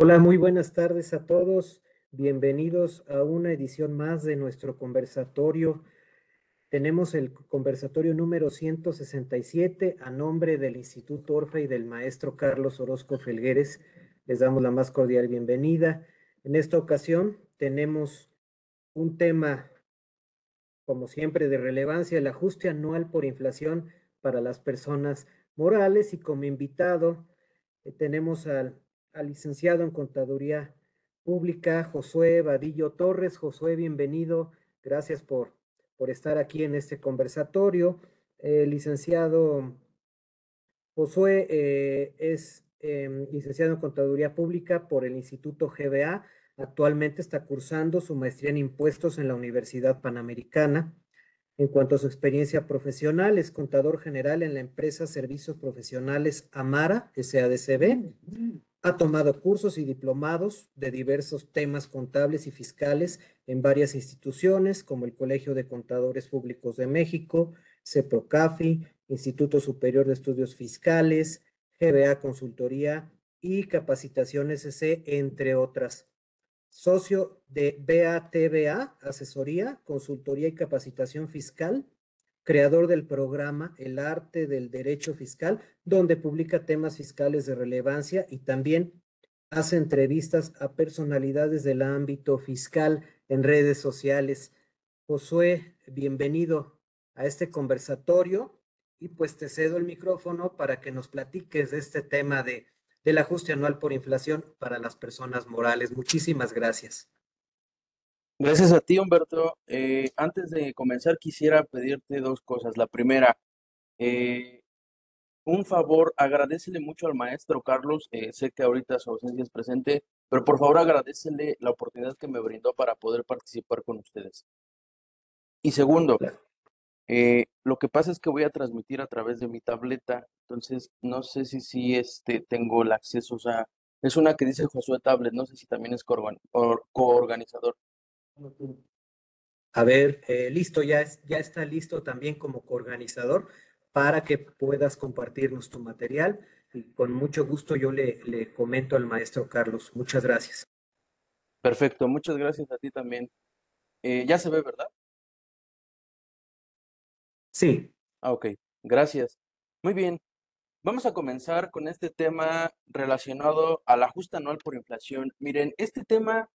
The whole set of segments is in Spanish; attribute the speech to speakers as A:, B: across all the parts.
A: Hola, muy buenas tardes a todos. Bienvenidos a una edición más de nuestro conversatorio. Tenemos el conversatorio número 167 a nombre del Instituto Orfe y del maestro Carlos Orozco Felgueres. Les damos la más cordial bienvenida. En esta ocasión tenemos un tema, como siempre, de relevancia, el ajuste anual por inflación para las personas morales y como invitado eh, tenemos al al licenciado en Contaduría Pública, Josué Vadillo Torres. Josué, bienvenido. Gracias por, por estar aquí en este conversatorio. El licenciado Josué eh, es em, licenciado en Contaduría Pública por el Instituto GBA. Actualmente está cursando su maestría en impuestos en la Universidad Panamericana. En cuanto a su experiencia profesional, es contador general en la empresa Servicios Profesionales Amara, SADCB. Ha tomado cursos y diplomados de diversos temas contables y fiscales en varias instituciones, como el Colegio de Contadores Públicos de México, CEPROCAFI, Instituto Superior de Estudios Fiscales, GBA Consultoría y Capacitación SC, entre otras. Socio de BATBA, Asesoría, Consultoría y Capacitación Fiscal, creador del programa El arte del derecho fiscal, donde publica temas fiscales de relevancia y también hace entrevistas a personalidades del ámbito fiscal en redes sociales. Josué, bienvenido a este conversatorio y pues te cedo el micrófono para que nos platiques de este tema de, del ajuste anual por inflación para las personas morales. Muchísimas gracias.
B: Gracias a ti, Humberto. Eh, antes de comenzar, quisiera pedirte dos cosas. La primera, eh, un favor, agradecele mucho al maestro Carlos. Eh, sé que ahorita su ausencia es presente, pero por favor agradecele la oportunidad que me brindó para poder participar con ustedes. Y segundo, lo que pasa es que voy a transmitir a través de mi tableta, entonces no sé si, si este, tengo el acceso, o sea, es una que dice Josué Tablet, no sé si también es coorganizador.
A: A ver, eh, listo, ya, es, ya está listo también como coorganizador para que puedas compartirnos tu material. Y con mucho gusto yo le, le comento al maestro Carlos. Muchas gracias.
B: Perfecto, muchas gracias a ti también. Eh, ya se ve, ¿verdad?
A: Sí.
B: Ah, ok, gracias. Muy bien, vamos a comenzar con este tema relacionado al ajuste anual por inflación. Miren, este tema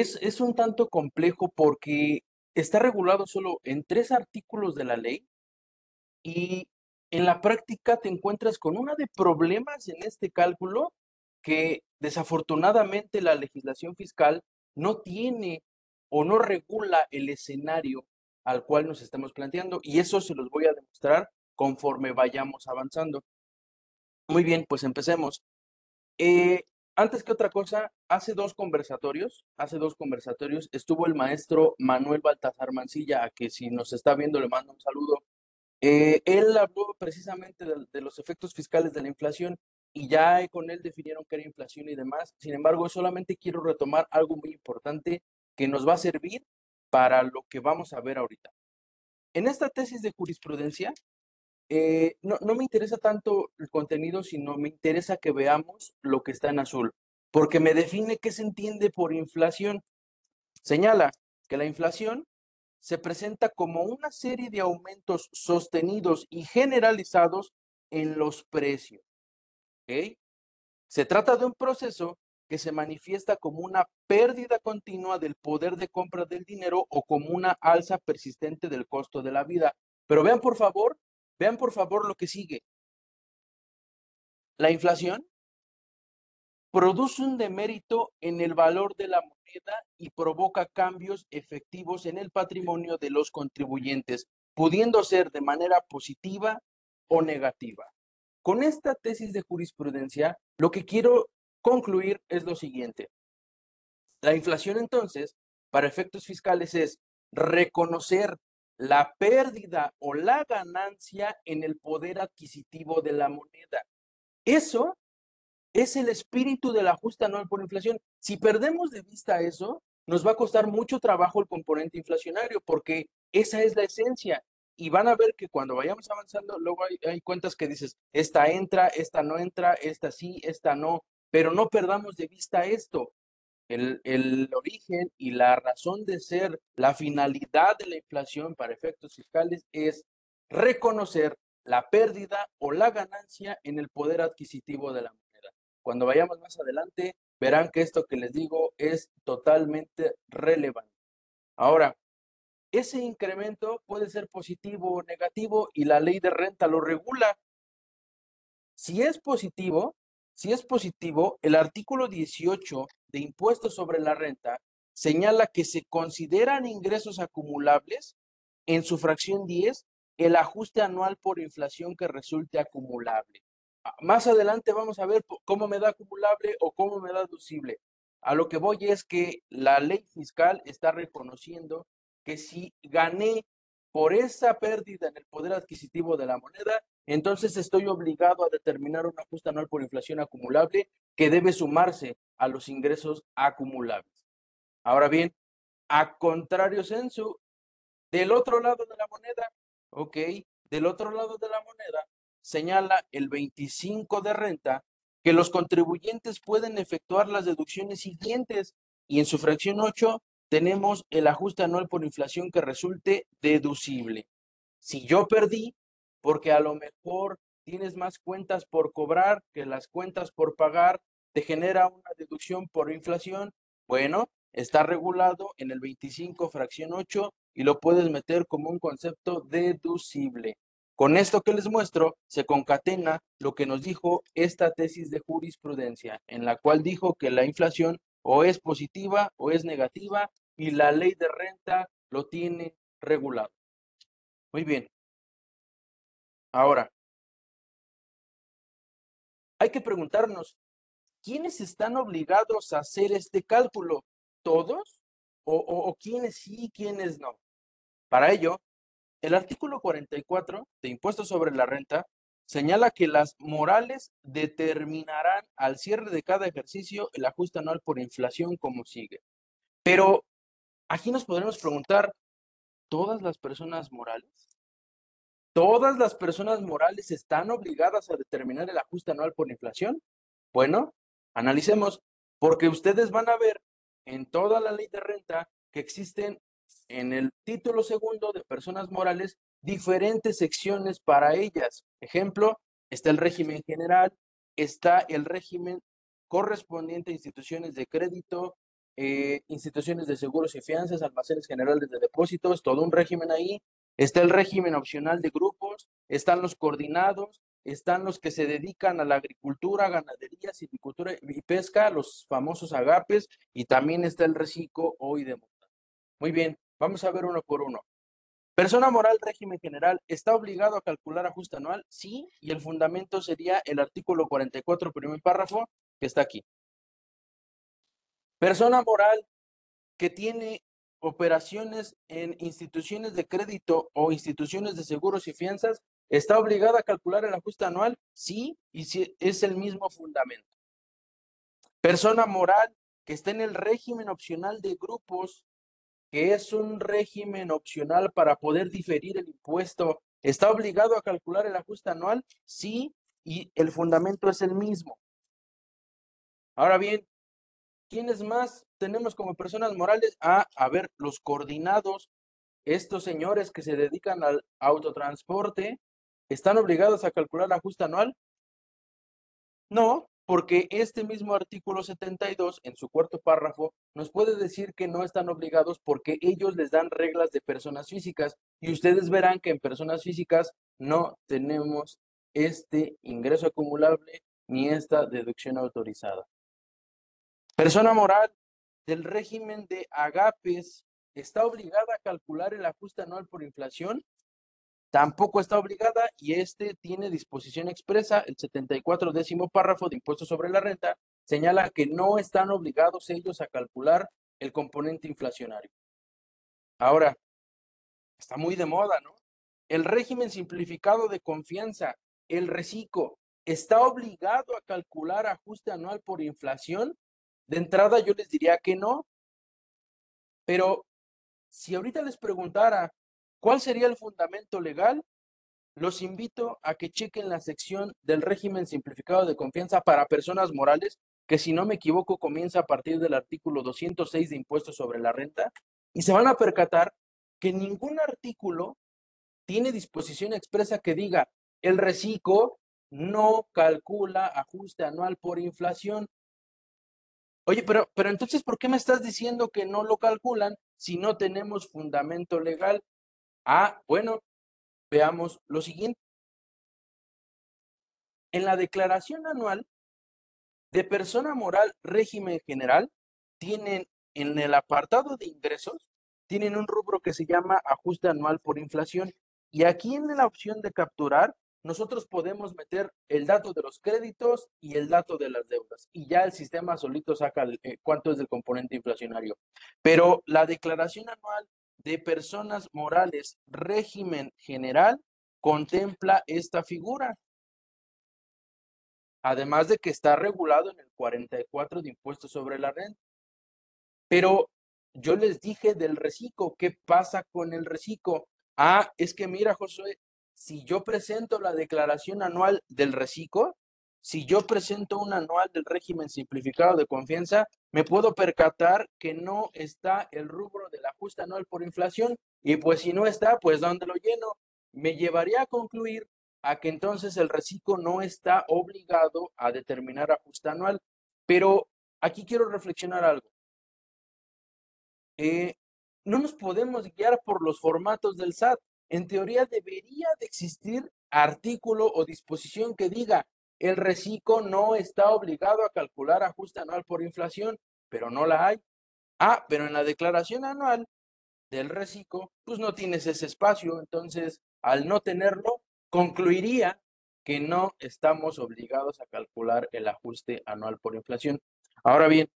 B: es, un tanto complejo porque está regulado solo en tres artículos de la ley y en la práctica te encuentras con una de problemas en este cálculo que desafortunadamente la legislación fiscal no tiene o no regula el escenario al cual nos estamos planteando y eso se los voy a demostrar conforme vayamos avanzando. Muy bien, pues empecemos. Eh, antes que otra cosa, hace dos conversatorios, hace dos conversatorios, estuvo el maestro Manuel Baltazar Mancilla, a que si nos está viendo le mando un saludo. Eh, él habló precisamente de, los efectos fiscales de la inflación y ya con él definieron qué era inflación y demás. Sin embargo, solamente quiero retomar algo muy importante que nos va a servir para lo que vamos a ver ahorita. En esta tesis de jurisprudencia, eh, no, no, me interesa tanto el contenido, sino me interesa que veamos lo que está en azul, porque me define qué se entiende por inflación. Señala que la inflación se presenta como una serie de aumentos sostenidos y generalizados en los precios. Se trata de un proceso que se manifiesta como una pérdida continua del poder de compra del dinero o como una alza persistente del costo de la vida. Pero vean por favor Vean por favor lo que sigue. La inflación produce un demérito en el valor de la moneda y provoca cambios efectivos en el patrimonio de los contribuyentes, pudiendo ser de manera positiva o negativa. Con esta tesis de jurisprudencia, lo que quiero concluir es lo siguiente. La inflación entonces, para efectos fiscales, es reconocer la pérdida o la ganancia en el poder adquisitivo de la moneda. Eso es el espíritu del ajuste anual por inflación. Si perdemos de vista eso, nos va a costar mucho trabajo el componente inflacionario porque esa es la esencia. Y van a ver que cuando vayamos avanzando, luego hay, cuentas que dices, esta entra, esta no entra, esta sí, esta no. Pero no perdamos de vista esto. El, el, origen y la razón de ser, la finalidad de la inflación para efectos fiscales es reconocer la pérdida o la ganancia en el poder adquisitivo de la moneda. Cuando vayamos más adelante, verán que esto que les digo es totalmente relevante. Ahora, ese incremento puede ser positivo o negativo y la ley de renta lo regula. Si es positivo, si es positivo, el artículo 18 de impuestos sobre la renta señala que se consideran ingresos acumulables en su fracción 10 el ajuste anual por inflación que resulte acumulable. Ah, más adelante vamos a ver cómo me da acumulable o cómo me da deducible. A lo que voy es que la ley fiscal está reconociendo que si gané por esa pérdida en el poder adquisitivo de la moneda, entonces estoy obligado a determinar un ajuste anual por inflación acumulable que debe sumarse a los ingresos acumulables. Ahora bien, a contrario censo, del otro lado de la moneda, ok, del otro lado de la moneda, señala el 25 de renta que los contribuyentes pueden efectuar las deducciones siguientes y en su fracción 8 tenemos el ajuste anual por inflación que resulte deducible. Si yo perdí, porque a lo mejor tienes más cuentas por cobrar que las cuentas por pagar, te genera una deducción por inflación, bueno, está regulado en el 25 fracción 8 y lo puedes meter como un concepto deducible. Con esto que les muestro, se concatena lo que nos dijo esta tesis de jurisprudencia, en la cual dijo que la inflación o es positiva o es negativa y la ley de renta lo tiene regulado. Muy bien. Ahora, hay que preguntarnos, ¿quiénes están obligados a hacer este cálculo? ¿Todos? ¿O, o, quiénes sí y quiénes no? Para ello, el artículo 44 de Impuestos sobre la Renta señala que las morales determinarán al cierre de cada ejercicio el ajuste anual por inflación como sigue. Pero aquí nos podremos preguntar, ¿todas las personas morales? ¿Todas las personas morales están obligadas a determinar el ajuste anual por inflación? Bueno, analicemos, porque ustedes van a ver en toda la ley de renta que existen en el título segundo de personas morales diferentes secciones para ellas. Ejemplo, está el régimen general, está el régimen correspondiente a instituciones de crédito, eh, instituciones de seguros y fianzas, almacenes generales de depósitos, todo un régimen ahí. Está el régimen opcional de grupos, están los coordinados, están los que se dedican a la agricultura, ganadería, silvicultura y pesca, los famosos agapes, y también está el reciclo hoy de moda. Muy bien, vamos a ver uno por uno. Persona moral, régimen general, ¿está obligado a calcular ajuste anual? Sí, y el fundamento sería el artículo 44, primer párrafo, que está aquí. Persona moral que tiene operaciones en instituciones de crédito o instituciones de seguros y fianzas, ¿está obligada a calcular el ajuste anual? Sí, y si es el mismo fundamento. Persona moral que está en el régimen opcional de grupos que es un régimen opcional para poder diferir el impuesto, ¿está obligado a calcular el ajuste anual? Sí, y el fundamento es el mismo. Ahora bien, ¿quiénes más tenemos como personas morales? Ah, a ver, los coordinados, estos señores que se dedican al autotransporte, ¿están obligados a calcular el ajuste anual? No, porque este mismo artículo 72, en su cuarto párrafo, nos puede decir que no están obligados porque ellos les dan reglas de personas físicas y ustedes verán que en personas físicas no tenemos este ingreso acumulable ni esta deducción autorizada. Persona moral del régimen de agapes está obligada a calcular el ajuste anual por inflación Tampoco está obligada y este tiene disposición expresa, el 74 décimo párrafo de impuestos sobre la renta, señala que no están obligados ellos a calcular el componente inflacionario. Ahora, está muy de moda, ¿no? El régimen simplificado de confianza, el reciclo, ¿está obligado a calcular ajuste anual por inflación? De entrada yo les diría que no, pero si ahorita les preguntara, ¿Cuál sería el fundamento legal? Los invito a que chequen la sección del régimen simplificado de confianza para personas morales que si no me equivoco comienza a partir del artículo 206 de impuestos sobre la renta, y se van a percatar que ningún artículo tiene disposición expresa que diga el reciclo no calcula ajuste anual por inflación. Oye, pero, pero entonces, ¿por qué me estás diciendo que no lo calculan si no tenemos fundamento legal? Ah, bueno, veamos lo siguiente. En la declaración anual de persona moral régimen general, tienen en el apartado de ingresos, tienen un rubro que se llama ajuste anual por inflación. Y aquí en la opción de capturar, nosotros podemos meter el dato de los créditos y el dato de las deudas. Y ya el sistema solito saca eh, cuánto es el componente inflacionario. Pero la declaración anual de personas morales régimen general contempla esta figura. Además de que está regulado en el 44 de impuestos sobre la renta. Pero yo les dije del reciclo, ¿qué pasa con el reciclo? Ah, es que mira, Josué, si yo presento la declaración anual del reciclo, si yo presento un anual del régimen simplificado de confianza, me puedo percatar que no está el rubro del ajuste anual por inflación y pues si no está, pues ¿dónde lo lleno? Me llevaría a concluir a que entonces el reciclo no está obligado a determinar ajuste anual. Pero aquí quiero reflexionar algo. Eh, no nos podemos guiar por los formatos del SAT. En teoría debería de existir artículo o disposición que diga el reciclo no está obligado a calcular ajuste anual por inflación, pero no la hay. Ah, pero en la declaración anual del reciclo, pues no tienes ese espacio. Entonces, al no tenerlo, concluiría que no estamos obligados a calcular el ajuste anual por inflación. Ahora bien,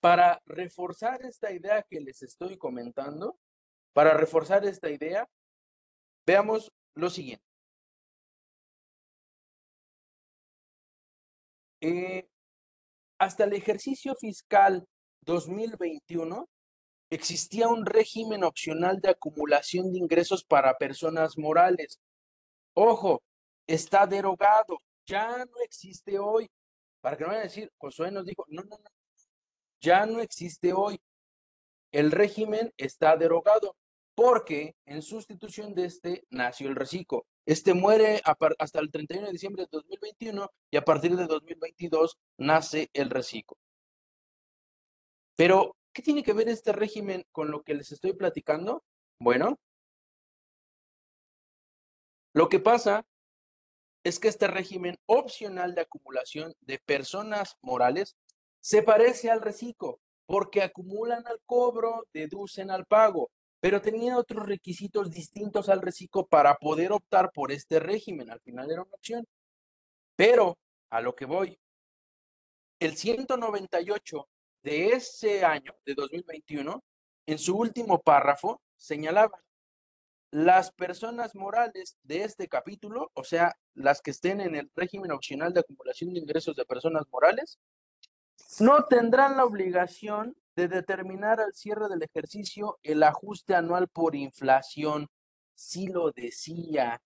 B: para reforzar esta idea que les estoy comentando, para reforzar esta idea, veamos lo siguiente. Eh, hasta el ejercicio fiscal 2021 existía un régimen opcional de acumulación de ingresos para personas morales. Ojo, está derogado, ya no existe hoy. Para que no vayan a decir, Josué nos dijo, no, no, no, ya no existe hoy. El régimen está derogado porque en sustitución de este nació el reciclo. Este muere hasta el 31 de diciembre de 2021 y a partir de 2022 nace el reciclo. Pero, ¿qué tiene que ver este régimen con lo que les estoy platicando? Bueno, lo que pasa es que este régimen opcional de acumulación de personas morales se parece al reciclo porque acumulan al cobro, deducen al pago, pero tenía otros requisitos distintos al reciclo para poder optar por este régimen. Al final era una opción. Pero a lo que voy, el 198 de ese año, de 2021, en su último párrafo, señalaba, las personas morales de este capítulo, o sea, las que estén en el régimen opcional de acumulación de ingresos de personas morales, no tendrán la obligación de determinar al cierre del ejercicio el ajuste anual por inflación. Sí lo decía.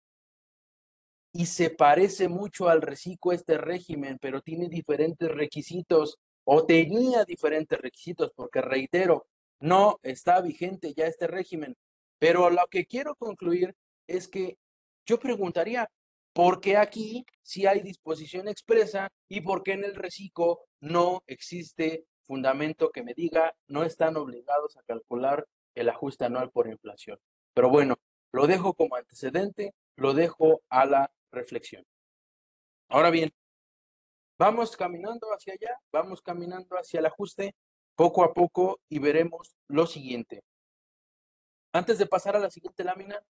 B: Y se parece mucho al reciclo este régimen, pero tiene diferentes requisitos o tenía diferentes requisitos, porque reitero, no está vigente ya este régimen. Pero lo que quiero concluir es que yo preguntaría, porque aquí sí hay disposición expresa y porque en el reciclo no existe fundamento que me diga no están obligados a calcular el ajuste anual por inflación. Pero bueno, lo dejo como antecedente, lo dejo a la reflexión. Ahora bien, vamos caminando hacia allá, vamos caminando hacia el ajuste poco a poco y veremos lo siguiente. Antes de pasar a la siguiente lámina,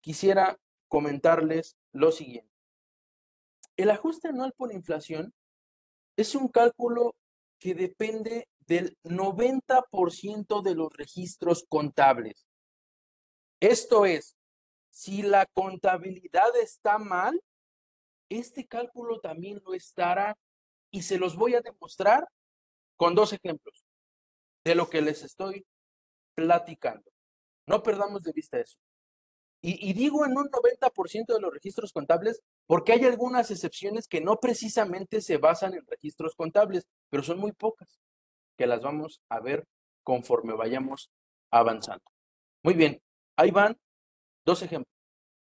B: quisiera comentarles lo siguiente. El ajuste anual por inflación es un cálculo que depende del 90% de los registros contables. Esto es, si la contabilidad está mal, este cálculo también lo estará y se los voy a demostrar con dos ejemplos de lo que les estoy platicando. No perdamos de vista eso. Y, digo en un 90% de los registros contables porque hay algunas excepciones que no precisamente se basan en registros contables, pero son muy pocas, que las vamos a ver conforme vayamos avanzando. Muy bien, ahí van dos ejemplos.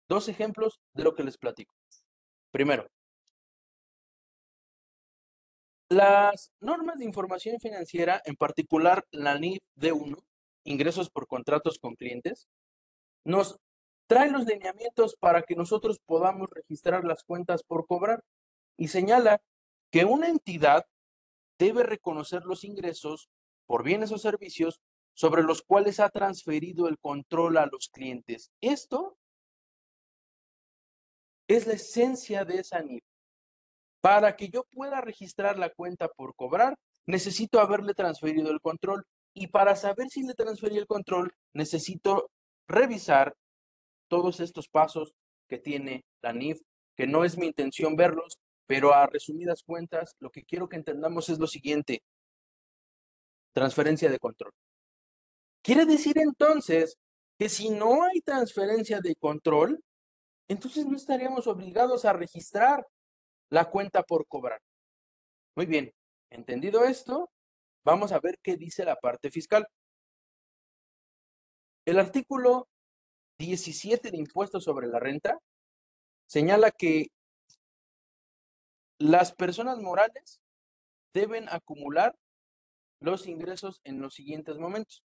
B: Dos ejemplos de lo que les platico. Primero, las normas de información financiera, en particular la NIF D1, ingresos por contratos con clientes, nos trae los lineamientos para que nosotros podamos registrar las cuentas por cobrar y señala que una entidad debe reconocer los ingresos por bienes o servicios sobre los cuales ha transferido el control a los clientes. Esto es la esencia de esa NIF. Para que yo pueda registrar la cuenta por cobrar, necesito haberle transferido el control. Y para saber si le transferí el control, necesito revisar todos estos pasos que tiene la NIF, que no es mi intención verlos, pero a resumidas cuentas, lo que quiero que entendamos es lo siguiente. Transferencia de control. Quiere decir entonces que si no hay transferencia de control, entonces no estaríamos obligados a registrar la cuenta por cobrar. Muy bien, entendido esto, vamos a ver qué dice la parte fiscal. El artículo 17 de impuestos sobre la renta señala que las personas morales deben acumular los ingresos en los siguientes momentos.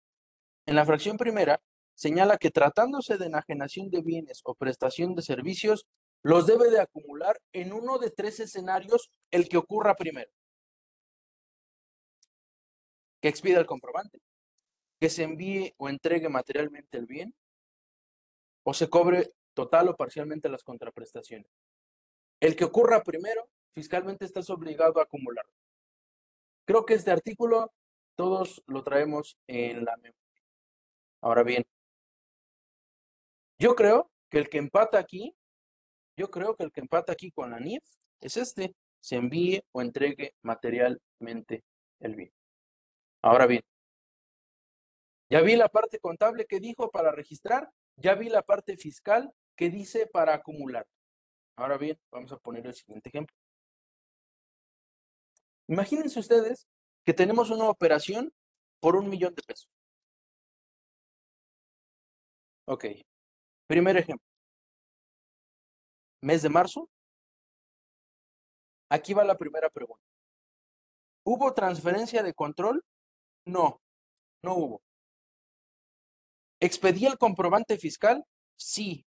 B: En la fracción primera, señala que tratándose de enajenación de bienes o prestación de servicios, los debe de acumular en uno de tres escenarios el que ocurra primero. Que expida el comprobante, que se envíe o entregue materialmente el bien, o se cobre total o parcialmente las contraprestaciones. El que ocurra primero, fiscalmente estás obligado a acumular. Creo que este artículo todos lo traemos en la memoria. Ahora bien, yo creo que el que empata aquí, yo creo que el que empata aquí con la NIF es este, se envíe o entregue materialmente el bien. Ahora bien, ya vi la parte contable que dijo para registrar, ya vi la parte fiscal que dice para acumular. Ahora bien, vamos a poner el siguiente ejemplo. Imagínense ustedes que tenemos una operación por un millón de pesos. Ok, Primer ejemplo. Mes de marzo. Aquí va la primera pregunta. ¿Hubo transferencia de control? No, no hubo. ¿Expedí el comprobante fiscal? Sí,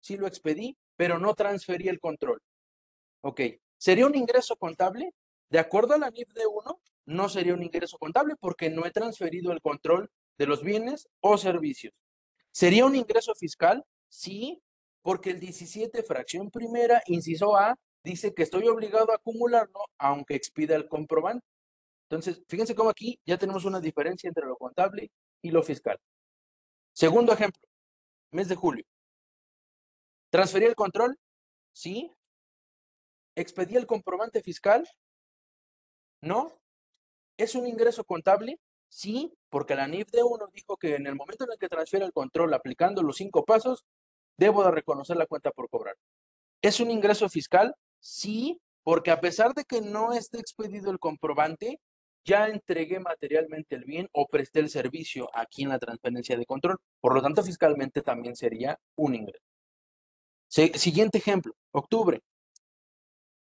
B: sí lo expedí, pero no transferí el control. Ok, ¿sería un ingreso contable? De acuerdo a la NIF de 1, no sería un ingreso contable porque no he transferido el control de los bienes o servicios. ¿Sería un ingreso fiscal? Sí, porque el 17, fracción primera, inciso A, dice que estoy obligado a acumularlo aunque expida el comprobante. Entonces, fíjense cómo aquí ya tenemos una diferencia entre lo contable y lo fiscal. Segundo ejemplo, mes de julio. ¿Transferí el control? Sí. ¿Expedí el comprobante fiscal? No. ¿Es un ingreso contable? Sí, porque la NIF de 1 dijo que en el momento en el que transfiere el control aplicando los cinco pasos, debo de reconocer la cuenta por cobrar. ¿Es un ingreso fiscal? Sí, porque a pesar de que no esté expedido el comprobante, ya entregué materialmente el bien o presté el servicio aquí en la transferencia de control. Por lo tanto, fiscalmente también sería un ingreso. Siguiente ejemplo, octubre.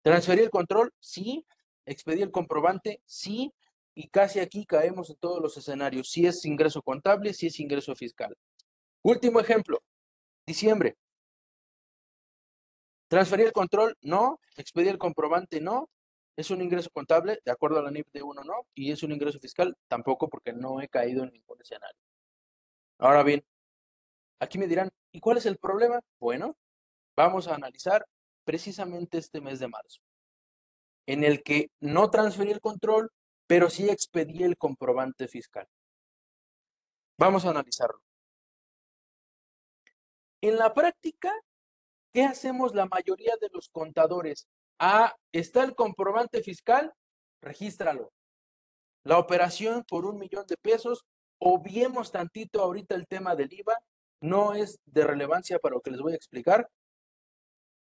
B: ¿Transferí el control? Sí. ¿Expedí el comprobante? Sí y casi aquí caemos en todos los escenarios, si es ingreso contable, si es ingreso fiscal. Último ejemplo, diciembre. ¿Transferir el control? No. ¿Expedir el comprobante? No. ¿Es un ingreso contable? De acuerdo a la NIP de uno, no. ¿Y es un ingreso fiscal? Tampoco, porque no he caído en ningún escenario. Ahora bien, aquí me dirán, ¿y cuál es el problema? Bueno, vamos a analizar precisamente este mes de marzo, en el que no transferí el control, pero sí expedí el comprobante fiscal. Vamos a analizarlo. En la práctica, ¿qué hacemos la mayoría de los contadores? Ah, está el comprobante fiscal, regístralo. La operación por un millón de pesos, obviemos tantito ahorita el tema del IVA, no es de relevancia para lo que les voy a explicar.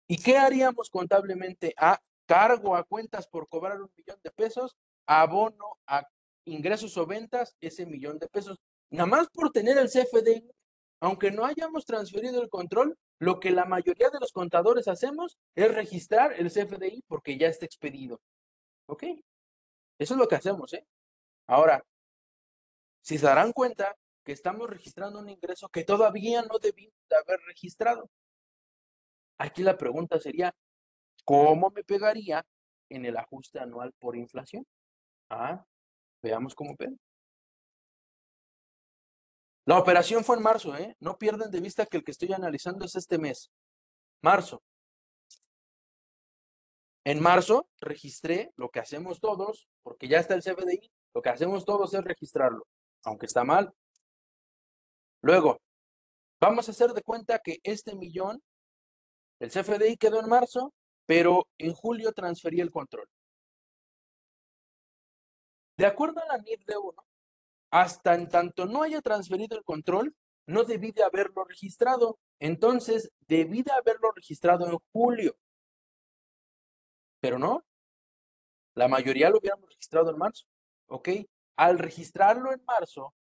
B: ¿Y qué haríamos contablemente? A cargo a cuentas por cobrar un millón de pesos, abono a ingresos o ventas ese millón de pesos. Nada más por tener el CFDI, aunque no hayamos transferido el control, lo que la mayoría de los contadores hacemos es registrar el CFDI porque ya está expedido. ¿Ok? Eso es lo que hacemos, ¿eh? Ahora, si se darán cuenta que estamos registrando un ingreso que todavía no debimos de haber registrado. Aquí la pregunta sería, ¿cómo me pegaría en el ajuste anual por inflación? Ah, veamos cómo pega. La operación fue en marzo, ¿eh? No pierden de vista que el que estoy analizando es este mes. Marzo. En marzo registré lo que hacemos todos, porque ya está el CFDI, lo que hacemos todos es registrarlo, aunque está mal. Luego, vamos a hacer de cuenta que este millón, el CFDI quedó en marzo, pero en julio transferí el control. De acuerdo a la NIF de uno, hasta en tanto no haya transferido el control, no debí de haberlo registrado. Entonces, debí de haberlo registrado en julio. Pero no. La mayoría lo hubiéramos registrado en marzo. ¿Ok? Al registrarlo en marzo,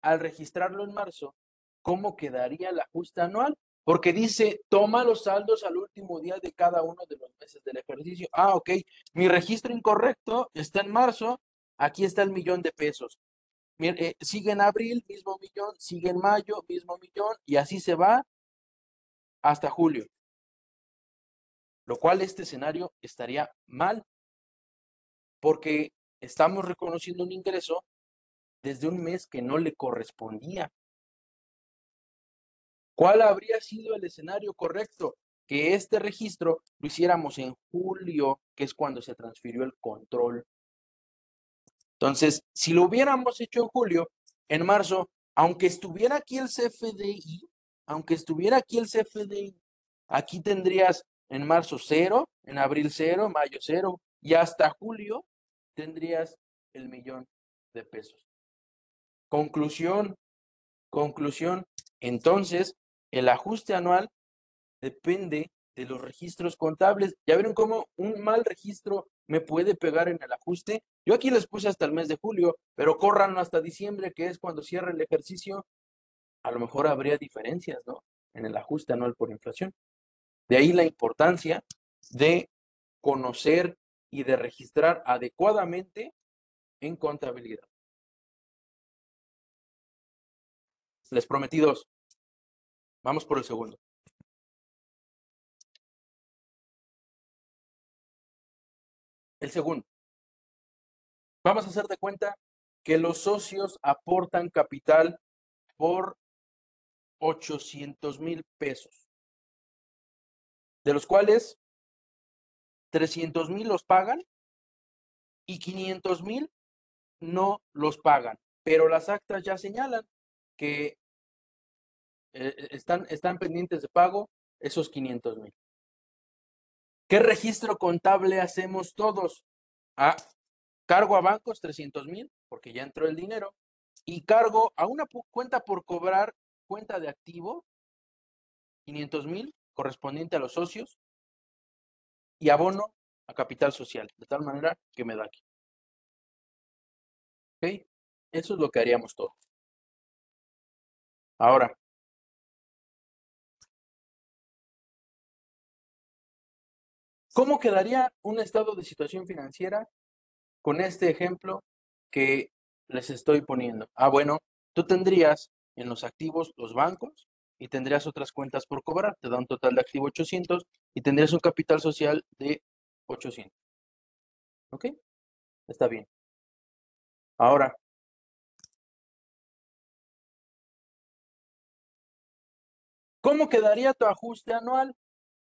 B: al registrarlo en marzo, ¿cómo quedaría el ajuste anual? Porque dice, toma los saldos al último día de cada uno de los meses del ejercicio. Ah, ok. Mi registro incorrecto está en marzo. Aquí está el millón de pesos. Eh, sigue en abril, mismo millón, sigue en mayo, mismo millón, y así se va hasta julio. Lo cual este escenario estaría mal, porque estamos reconociendo un ingreso desde un mes que no le correspondía. ¿Cuál habría sido el escenario correcto? Que este registro lo hiciéramos en julio, que es cuando se transfirió el control entonces, si lo hubiéramos hecho en julio, en marzo, aunque estuviera aquí el CFDI, aunque estuviera aquí el CFDI, aquí tendrías en marzo cero, en abril cero, mayo cero, y hasta julio tendrías el millón de pesos. Conclusión, conclusión. Entonces, el ajuste anual depende de los registros contables. Ya vieron cómo un mal registro me puede pegar en el ajuste. Yo aquí les puse hasta el mes de julio, pero corran hasta diciembre, que es cuando cierra el ejercicio. A lo mejor habría diferencias, ¿no? En el ajuste anual por inflación. De ahí la importancia de conocer y de registrar adecuadamente en contabilidad. Les prometí dos. Vamos por el segundo. El segundo, vamos a hacer de cuenta que los socios aportan capital por 800 mil pesos, de los cuales 300 mil los pagan y 500 mil no los pagan, pero las actas ya señalan que eh, están, están pendientes de pago esos 500 mil. ¿Qué registro contable hacemos todos? Ah, cargo a bancos 300 mil, porque ya entró el dinero, y cargo a una cuenta por cobrar cuenta de activo, 500 mil, correspondiente a los socios, y abono a capital social, de tal manera que me da aquí. ¿Ok? Eso es lo que haríamos todos. Ahora, ¿Cómo quedaría un estado de situación financiera con este ejemplo que les estoy poniendo? Ah, bueno, tú tendrías en los activos los bancos y tendrías otras cuentas por cobrar, te da un total de activo 800 y tendrías un capital social de 800. ¿Ok? Está bien. Ahora, ¿cómo quedaría tu ajuste anual?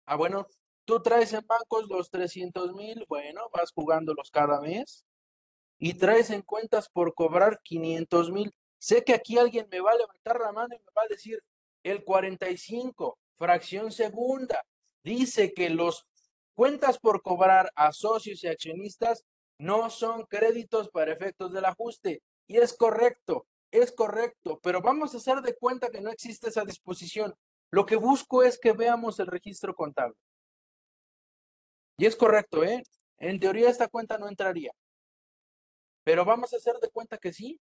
B: Ah, bueno, Tú traes en bancos los 300 mil, bueno, vas jugándolos cada mes y traes en cuentas por cobrar 500 mil. Sé que aquí alguien me va a levantar la mano y me va a decir, el 45, fracción segunda, dice que los cuentas por cobrar a socios y accionistas no son créditos para efectos del ajuste. Y es correcto, Es correcto, pero vamos a hacer de cuenta que no existe esa disposición. Lo que busco es que veamos el registro contable. Y es correcto, ¿eh? En teoría esta cuenta no entraría. Pero vamos a hacer de cuenta que sí,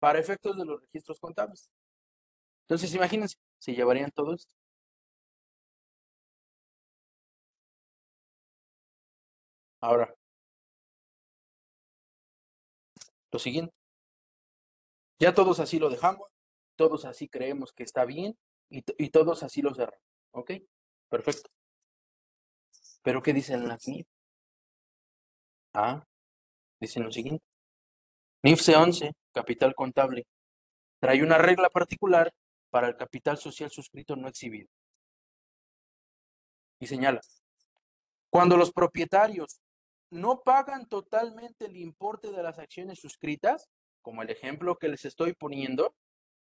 B: para efectos de los registros contables. Entonces, imagínense, se llevarían todo esto. Ahora, lo siguiente. Ya todos así lo dejamos, todos así creemos que está bien y, todos así lo cerramos. ¿Ok? Perfecto. Pero ¿qué dicen las NIF? Ah, dicen lo siguiente. NIF C11, capital contable, trae una regla particular para el capital social suscrito no exhibido. Y señala, cuando los propietarios no pagan totalmente el importe de las acciones suscritas, como el ejemplo que les estoy poniendo,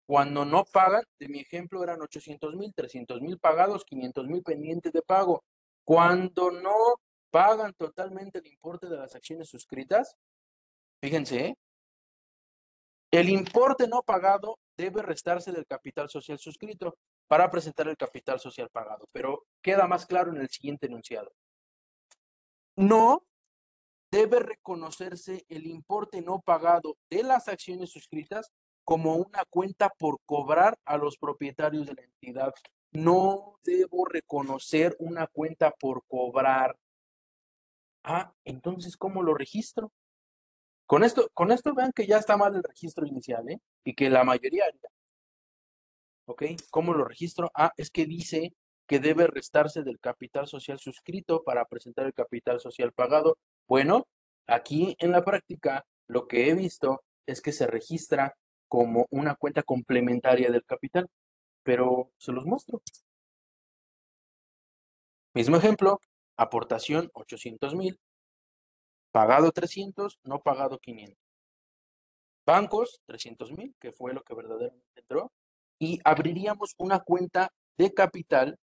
B: cuando no pagan, de mi ejemplo eran 800 mil, 300 mil pagados, 500 mil pendientes de pago. Cuando no pagan totalmente el importe de las acciones suscritas, fíjense, el importe no pagado debe restarse del capital social suscrito para presentar el capital social pagado, pero queda más claro en el siguiente enunciado. No debe reconocerse el importe no pagado de las acciones suscritas como una cuenta por cobrar a los propietarios de la entidad. No debo reconocer una cuenta por cobrar. Ah, entonces, ¿cómo lo registro? Con esto, con esto vean que ya está mal el registro inicial, ¿eh? Y que la mayoría haría. ¿Ok? ¿Cómo lo registro? Ah, es que dice que debe restarse del capital social suscrito para presentar el capital social pagado. Bueno, aquí en la práctica lo que he visto es que se registra como una cuenta complementaria del capital, pero se los muestro. Mismo ejemplo, aportación 800 mil, pagado 300, no pagado 500. Bancos 300 mil, que fue lo que verdaderamente entró, y abriríamos una cuenta de capital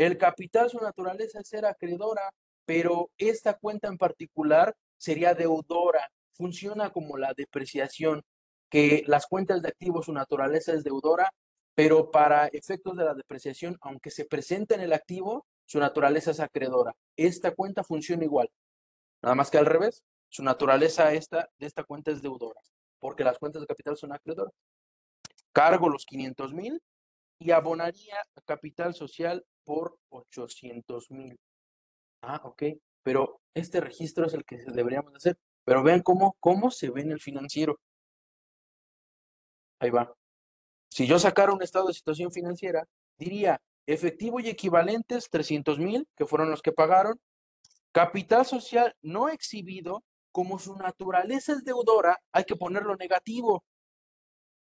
B: el capital, su naturaleza es ser acreedora, pero esta cuenta en particular sería deudora. Funciona como la depreciación, que las cuentas de activos, su naturaleza es deudora, pero para efectos de la depreciación, aunque se presente en el activo, su naturaleza es acreedora. Esta cuenta funciona igual. Nada más que al revés, su naturaleza esta, de esta cuenta es deudora, porque las cuentas de capital son acreedoras. Cargo los 500 mil y abonaría capital social por 800 mil. Ah, ok. Pero este registro es el que deberíamos hacer. Pero vean cómo, cómo se ve en el financiero. Ahí va. Si yo sacara un estado de situación financiera, diría efectivo y equivalentes 300 mil, que fueron los que pagaron. Capital social no exhibido, como su naturaleza es deudora, hay que ponerlo negativo.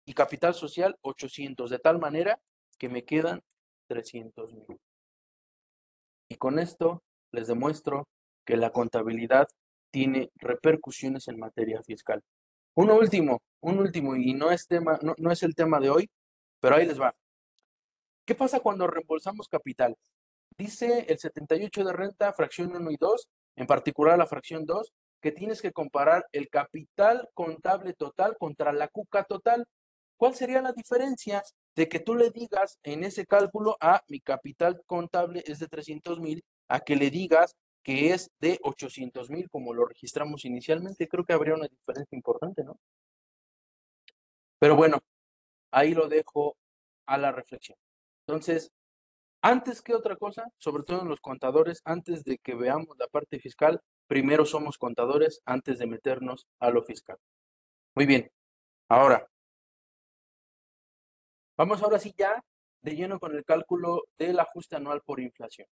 B: Y capital social 800, de tal manera que me quedan 300 mil. Y con esto les demuestro que la contabilidad tiene repercusiones en materia fiscal. Uno último, un último, y no es, tema, no, no es el tema de hoy, pero ahí les va. ¿Qué pasa cuando reembolsamos capital? Dice el 78 de renta, fracción 1 y 2, en particular la fracción 2, que tienes que comparar el capital contable total contra la cuca total. ¿Cuál sería la diferencia de que tú le digas en ese cálculo a ah, mi capital contable es de 300 mil, a que le digas que es de 800 mil como lo registramos inicialmente? Creo que habría una diferencia importante, ¿no? Pero bueno, ahí lo dejo a la reflexión. Entonces, antes que otra cosa, sobre todo en los contadores, antes de que veamos la parte fiscal, primero somos contadores antes de meternos a lo fiscal. Muy bien. Ahora, Vamos ahora sí ya de lleno con el cálculo del ajuste anual por inflación.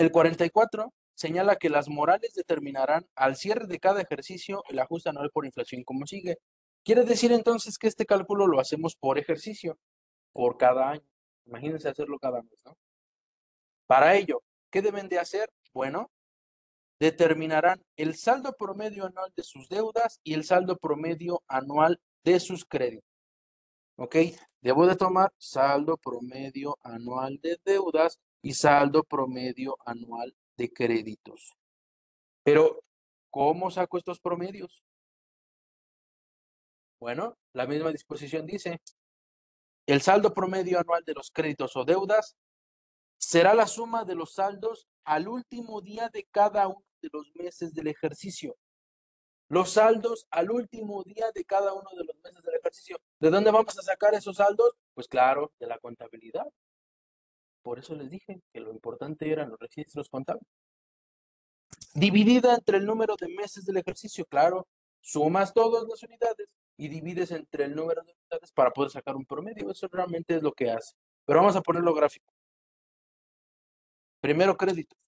B: El 44 señala que las morales determinarán al cierre de cada ejercicio el ajuste anual por inflación como sigue. Quiere decir entonces que este cálculo lo hacemos por ejercicio, por cada año. Imagínense hacerlo cada mes, ¿no? Para ello, ¿qué deben de hacer? Bueno, determinarán el saldo promedio anual de sus deudas y el saldo promedio anual de sus créditos. ¿ok? Debo de tomar saldo promedio anual de deudas y saldo promedio anual de créditos. Pero, ¿cómo saco estos promedios? Bueno, la misma disposición dice, el saldo promedio anual de los créditos o deudas será la suma de los saldos al último día de cada uno de los meses del ejercicio. Los saldos al último día de cada uno de los meses del ejercicio. ¿De dónde vamos a sacar esos saldos? Pues claro, de la contabilidad. Por eso les dije que lo importante eran los registros contables. Dividida entre el número de meses del ejercicio, claro, sumas todas las unidades y divides entre el número de unidades para poder sacar un promedio. Eso realmente es lo que hace. Pero vamos a ponerlo gráfico. Primero créditos.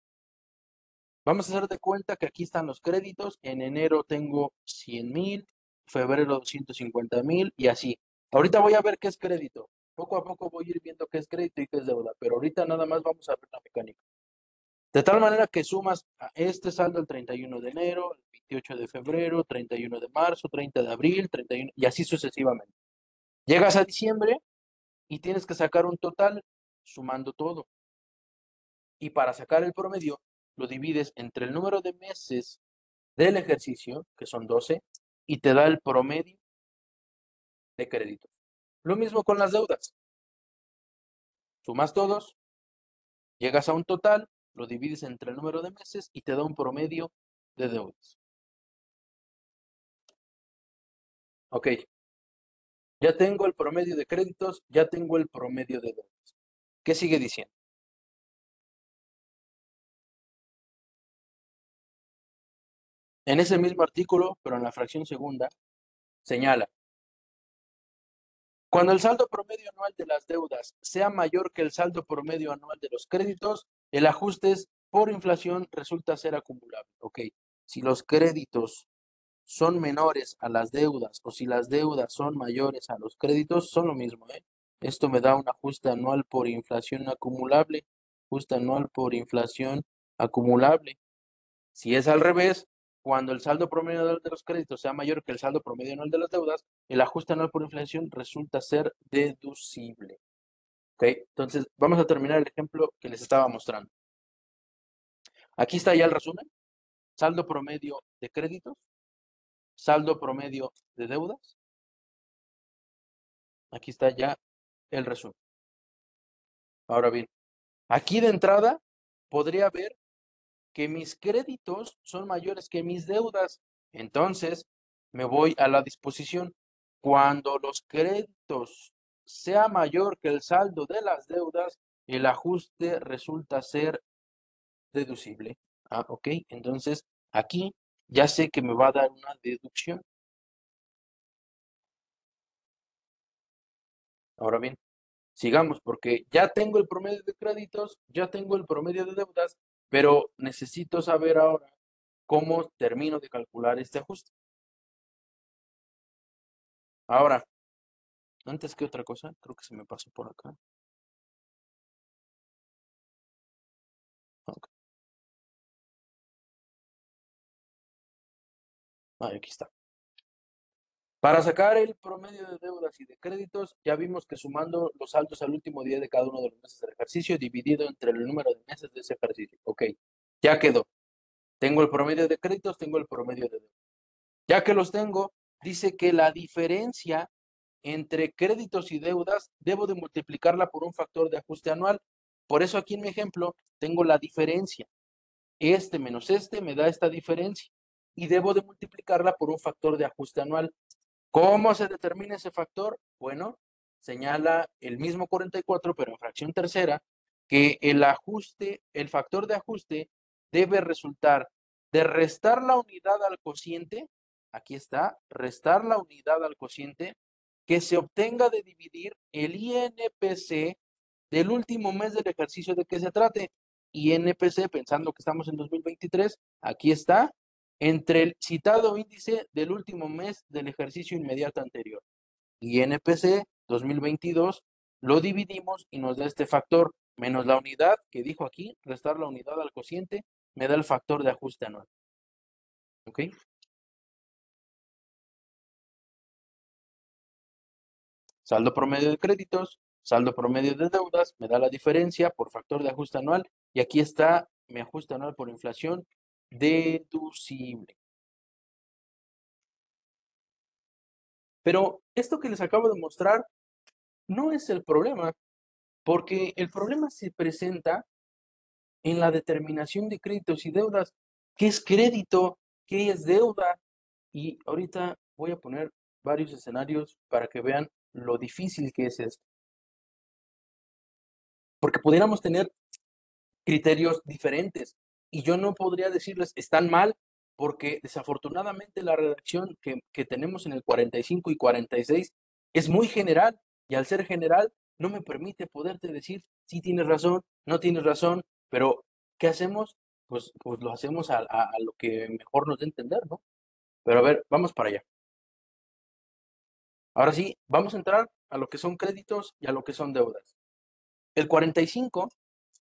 B: Vamos a hacer de cuenta que aquí están los créditos. En enero tengo 100 mil, febrero 250 mil y así. Ahorita voy a ver qué es crédito. Poco a poco voy a ir viendo qué es crédito y qué es deuda, pero ahorita nada más vamos a ver la mecánica. De tal manera que sumas a este saldo el 31 de enero, el 28 de febrero, 31 de marzo, 30 de abril, 31 y así sucesivamente. Llegas a diciembre y tienes que sacar un total sumando todo. Y para sacar el promedio, lo divides entre el número de meses del ejercicio, que son 12, y te da el promedio de crédito. Lo mismo con las deudas. Sumas todos, llegas a un total, lo divides entre el número de meses y te da un promedio de deudas. Ok. Ya tengo el promedio de créditos, ya tengo el promedio de deudas. ¿Qué sigue diciendo? En ese mismo artículo, pero en la fracción segunda, señala, cuando el saldo promedio anual de las deudas sea mayor que el saldo promedio anual de los créditos, el ajuste por inflación resulta ser acumulable. Ok, si los créditos son menores a las deudas o si las deudas son mayores a los créditos, son lo mismo. ¿eh? Esto me da un ajuste anual por inflación acumulable, ajuste anual por inflación acumulable. Si es al revés, cuando el saldo promedio de los créditos sea mayor que el saldo promedio anual de las deudas, el ajuste anual por inflación resulta ser deducible. ¿Ok? Entonces, vamos a terminar el ejemplo que les estaba mostrando. Aquí está ya el resumen. Saldo promedio de créditos, saldo promedio de deudas. Aquí está ya el resumen. Ahora bien, aquí de entrada podría haber que mis créditos son mayores que mis deudas. Entonces, me voy a la disposición. Cuando los créditos sea mayor que el saldo de las deudas, el ajuste resulta ser deducible. Ah, ok. Entonces, aquí ya sé que me va a dar una deducción. Ahora bien, sigamos porque ya tengo el promedio de créditos, ya tengo el promedio de deudas, pero necesito saber ahora cómo termino de calcular este ajuste. Ahora, antes que otra cosa, creo que se me pasó por acá. Ah, aquí está. Para sacar el promedio de deudas y de créditos, ya vimos que sumando los saltos al último día de cada uno de los meses del ejercicio, dividido entre el número de meses de ese ejercicio. Ok, ya quedó. Tengo el promedio de créditos, tengo el promedio de deudas. Ya que los tengo, dice que la diferencia entre créditos y deudas debo de multiplicarla por un factor de ajuste anual. Por eso aquí en mi ejemplo tengo la diferencia. Este menos este me da esta diferencia y debo de multiplicarla por un factor de ajuste anual. ¿Cómo se determina ese factor? Bueno, señala el mismo 44, pero en fracción tercera, que el ajuste, el factor de ajuste debe resultar de restar la unidad al cociente, aquí está, restar la unidad al cociente, que se obtenga de dividir el INPC del último mes del ejercicio de que se trate. INPC, pensando que estamos en 2023, aquí está, entre el citado índice del último mes del ejercicio inmediato anterior. Y NPC 2022 lo dividimos y nos da este factor menos la unidad que dijo aquí, restar la unidad al cociente, me da el factor de ajuste anual. ¿Ok? Saldo promedio de créditos, saldo promedio de deudas, me da la diferencia por factor de ajuste anual y aquí está mi ajuste anual por inflación deducible Pero esto que les acabo de mostrar no es el problema, porque el problema se presenta en la determinación de créditos y deudas. ¿Qué es crédito? ¿Qué es deuda? Y ahorita voy a poner varios escenarios para que vean lo difícil que es esto. Porque pudiéramos tener criterios diferentes y yo no podría decirles están mal porque desafortunadamente la redacción que, que tenemos en el 45 y 46 es muy general y al ser general no me permite poderte decir si tienes razón, no tienes razón, pero ¿qué hacemos? Pues, pues lo hacemos a, a, lo que mejor nos dé entender, ¿no? Pero a ver, vamos para allá. Ahora sí, vamos a entrar a lo que son créditos y a lo que son deudas. El 45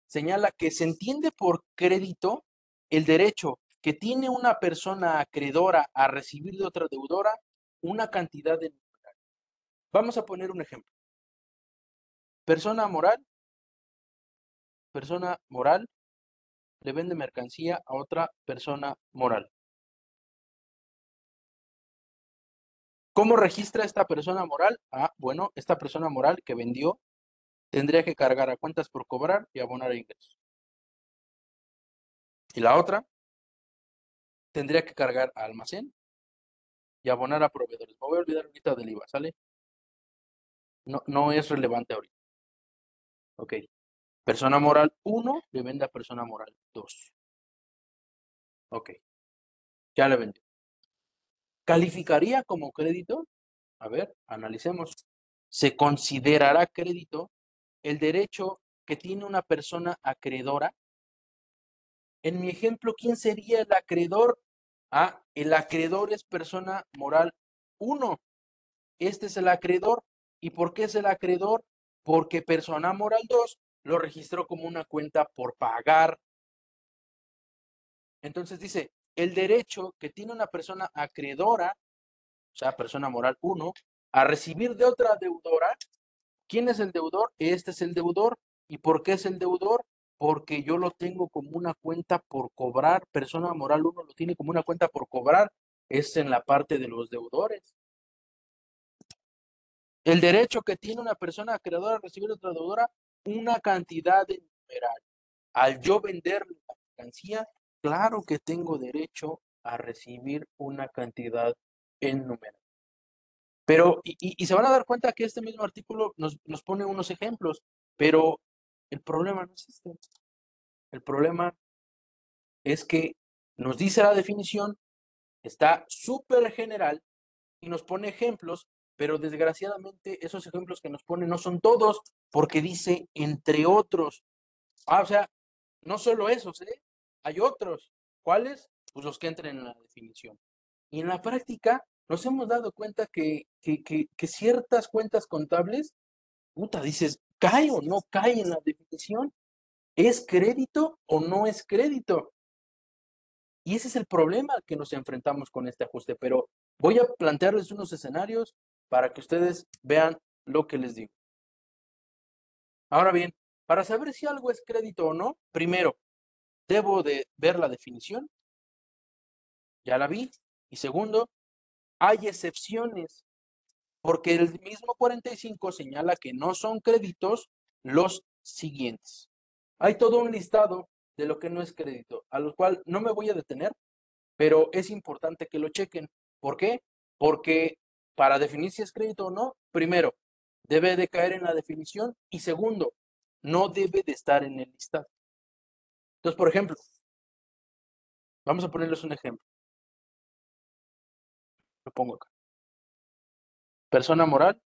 B: señala que se entiende por crédito el derecho que tiene una persona acreedora a recibir de otra deudora una cantidad de Vamos a poner un ejemplo. Persona moral, persona moral le vende mercancía a otra persona moral. ¿Cómo registra esta persona moral? Ah, bueno, esta persona moral que vendió tendría que cargar a cuentas por cobrar y abonar a ingresos. Y la otra tendría que cargar a almacén y abonar a proveedores. Me voy a olvidar ahorita del IVA, ¿sale? No, no es relevante ahorita. Ok. Persona moral 1 le vende a persona moral 2. Ok. Ya le vendió. ¿Calificaría como crédito? A ver, analicemos. Se considerará crédito el derecho que tiene una persona acreedora. En mi ejemplo, ¿quién sería el acreedor? Ah, el acreedor es persona moral 1. Este es el acreedor. ¿Y por qué es el acreedor? Porque persona moral 2 lo registró como una cuenta por pagar. Entonces dice, el derecho que tiene una persona acreedora, o sea, persona moral 1, a recibir de otra deudora ¿Quién es el deudor? Este es el deudor. ¿Y por qué es el deudor? Porque yo lo tengo como una cuenta por cobrar. Persona moral uno lo tiene como una cuenta por cobrar. Es en la parte de los deudores. El derecho que tiene una persona acreedora a recibir otra deudora, una cantidad de numeral. Al yo vender la mercancía, claro que tengo derecho a recibir una cantidad en numeral. Pero, y, se van a dar cuenta que este mismo artículo nos, nos pone unos ejemplos, pero el problema no es este. El problema es que nos dice la definición, está súper general y nos pone ejemplos, pero desgraciadamente esos ejemplos que nos pone no son todos, porque dice entre otros. Ah, o sea, no solo esos, ¿eh? Hay otros. ¿Cuáles? Pues los que entren en la definición. Y en la práctica, nos hemos dado cuenta que, que, ciertas cuentas contables, puta, dices, ¿cae o no cae en la definición? ¿Es crédito o no es crédito? Y ese es el problema que nos enfrentamos con este ajuste, pero voy a plantearles unos escenarios para que ustedes vean lo que les digo. Ahora bien, para saber si algo es crédito o no, primero, debo de ver la definición. Ya la vi. Y segundo, hay excepciones, porque el mismo 45 señala que no son créditos los siguientes. Hay todo un listado de lo que no es crédito, a lo cual no me voy a detener, pero es importante que lo chequen. ¿Por qué? Porque para definir si es crédito o no, primero, debe de caer en la definición y segundo, no debe de estar en el listado. Entonces, por ejemplo, vamos a ponerles un ejemplo. Lo pongo acá. Persona moral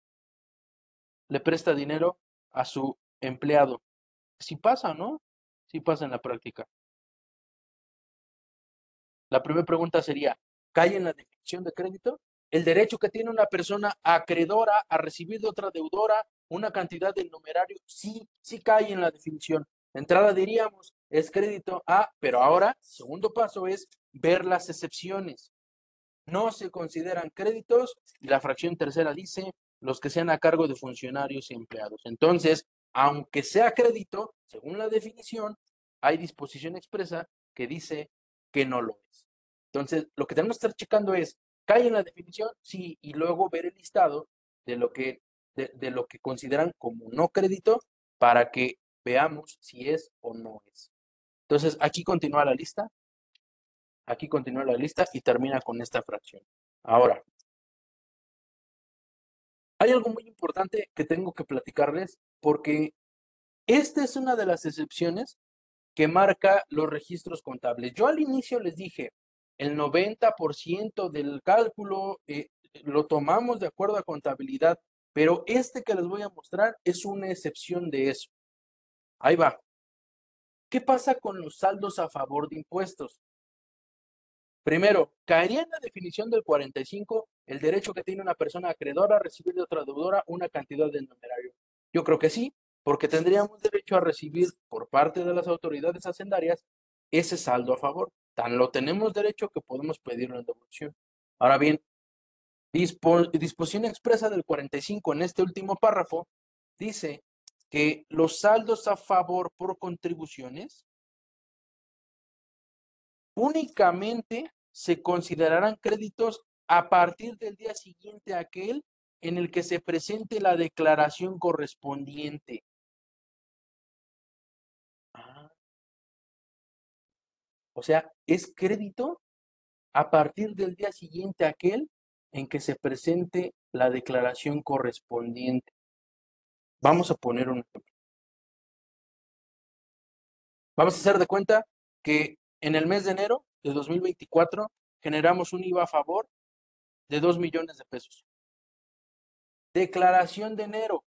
B: le presta dinero a su empleado. Si pasa, ¿no? Si pasa en la práctica. La primera pregunta sería, ¿cae en la definición de crédito? El derecho que tiene una persona acreedora a recibir de otra deudora una cantidad de numerario, sí, sí cae en la definición. entrada diríamos, es crédito A, pero ahora, segundo paso es ver las excepciones no se consideran créditos y la fracción tercera dice los que sean a cargo de funcionarios y empleados. Entonces, aunque sea crédito, según la definición, hay disposición expresa que dice que no lo es. Entonces, lo que tenemos que estar checando es ¿Cae en la definición? Sí, y luego ver el listado de lo que, de, lo que consideran como no crédito para que veamos si es o no es. Entonces, aquí continúa la lista. Aquí continúa la lista y termina con esta fracción. Ahora, hay algo muy importante que tengo que platicarles porque esta es una de las excepciones que marca los registros contables. Yo al inicio les dije, el 90% del cálculo eh, lo tomamos de acuerdo a contabilidad, pero este que les voy a mostrar es una excepción de eso. Ahí va. ¿Qué pasa con los saldos a favor de impuestos? Primero, ¿caería en la definición del 45 el derecho que tiene una persona acreedora a recibir de otra deudora una cantidad de numerario? Yo creo que sí, porque tendríamos derecho a recibir por parte de las autoridades hacendarias ese saldo a favor. Tan lo tenemos derecho que podemos pedirlo en devolución. Ahora bien, disposición expresa del 45 en este último párrafo dice que los saldos a favor por contribuciones únicamente se considerarán créditos a partir del día siguiente a aquel en el que se presente la declaración correspondiente. Ah. O sea, es crédito a partir del día siguiente a aquel en que se presente la declaración correspondiente. Vamos a poner un ejemplo. Vamos a hacer de cuenta que en el mes de enero de 2024 generamos un IVA a favor de 2 millones de pesos. Declaración de enero.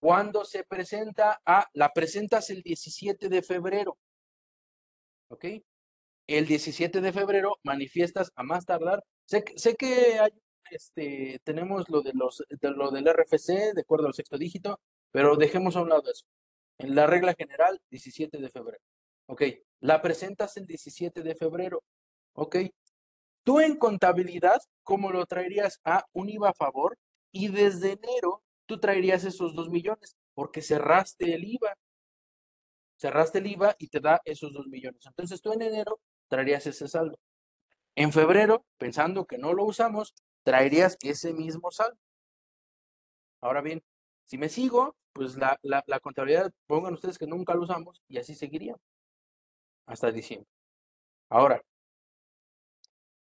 B: Cuando se presenta a, la presentas el 17 de febrero. ¿Ok? El 17 de febrero manifiestas a más tardar. Sé, sé que hay, este, tenemos lo, de los, de lo del RFC, de acuerdo al sexto dígito, pero dejemos a un lado eso. En la regla general, 17 de febrero. Ok, la presentas el 17 de febrero. Ok, tú en contabilidad, ¿cómo lo traerías a un IVA a favor? Y desde enero tú traerías esos 2 millones porque cerraste el IVA. Cerraste el IVA y te da esos 2 millones. Entonces tú en enero traerías ese saldo. En febrero, pensando que no lo usamos, traerías ese mismo saldo. Ahora bien, si me sigo, pues la, la, la contabilidad, pongan ustedes que nunca lo usamos y así seguiría hasta diciembre. Ahora,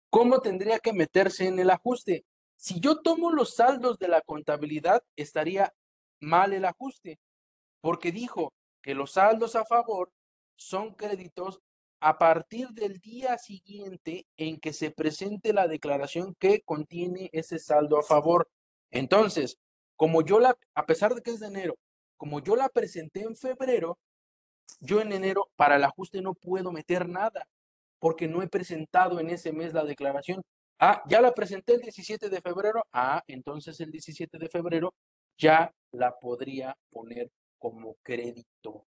B: ¿cómo tendría que meterse en el ajuste? Si yo tomo los saldos de la contabilidad, estaría mal el ajuste, porque dijo que los saldos a favor son créditos a partir del día siguiente en que se presente la declaración que contiene ese saldo a favor. Entonces, como yo la, a pesar de que es de enero, como yo la presenté en febrero, yo en enero para el ajuste no puedo meter nada porque no he presentado en ese mes la declaración. Ah, ya la presenté el 17 de febrero. Ah, entonces el 17 de febrero ya la podría poner como crédito.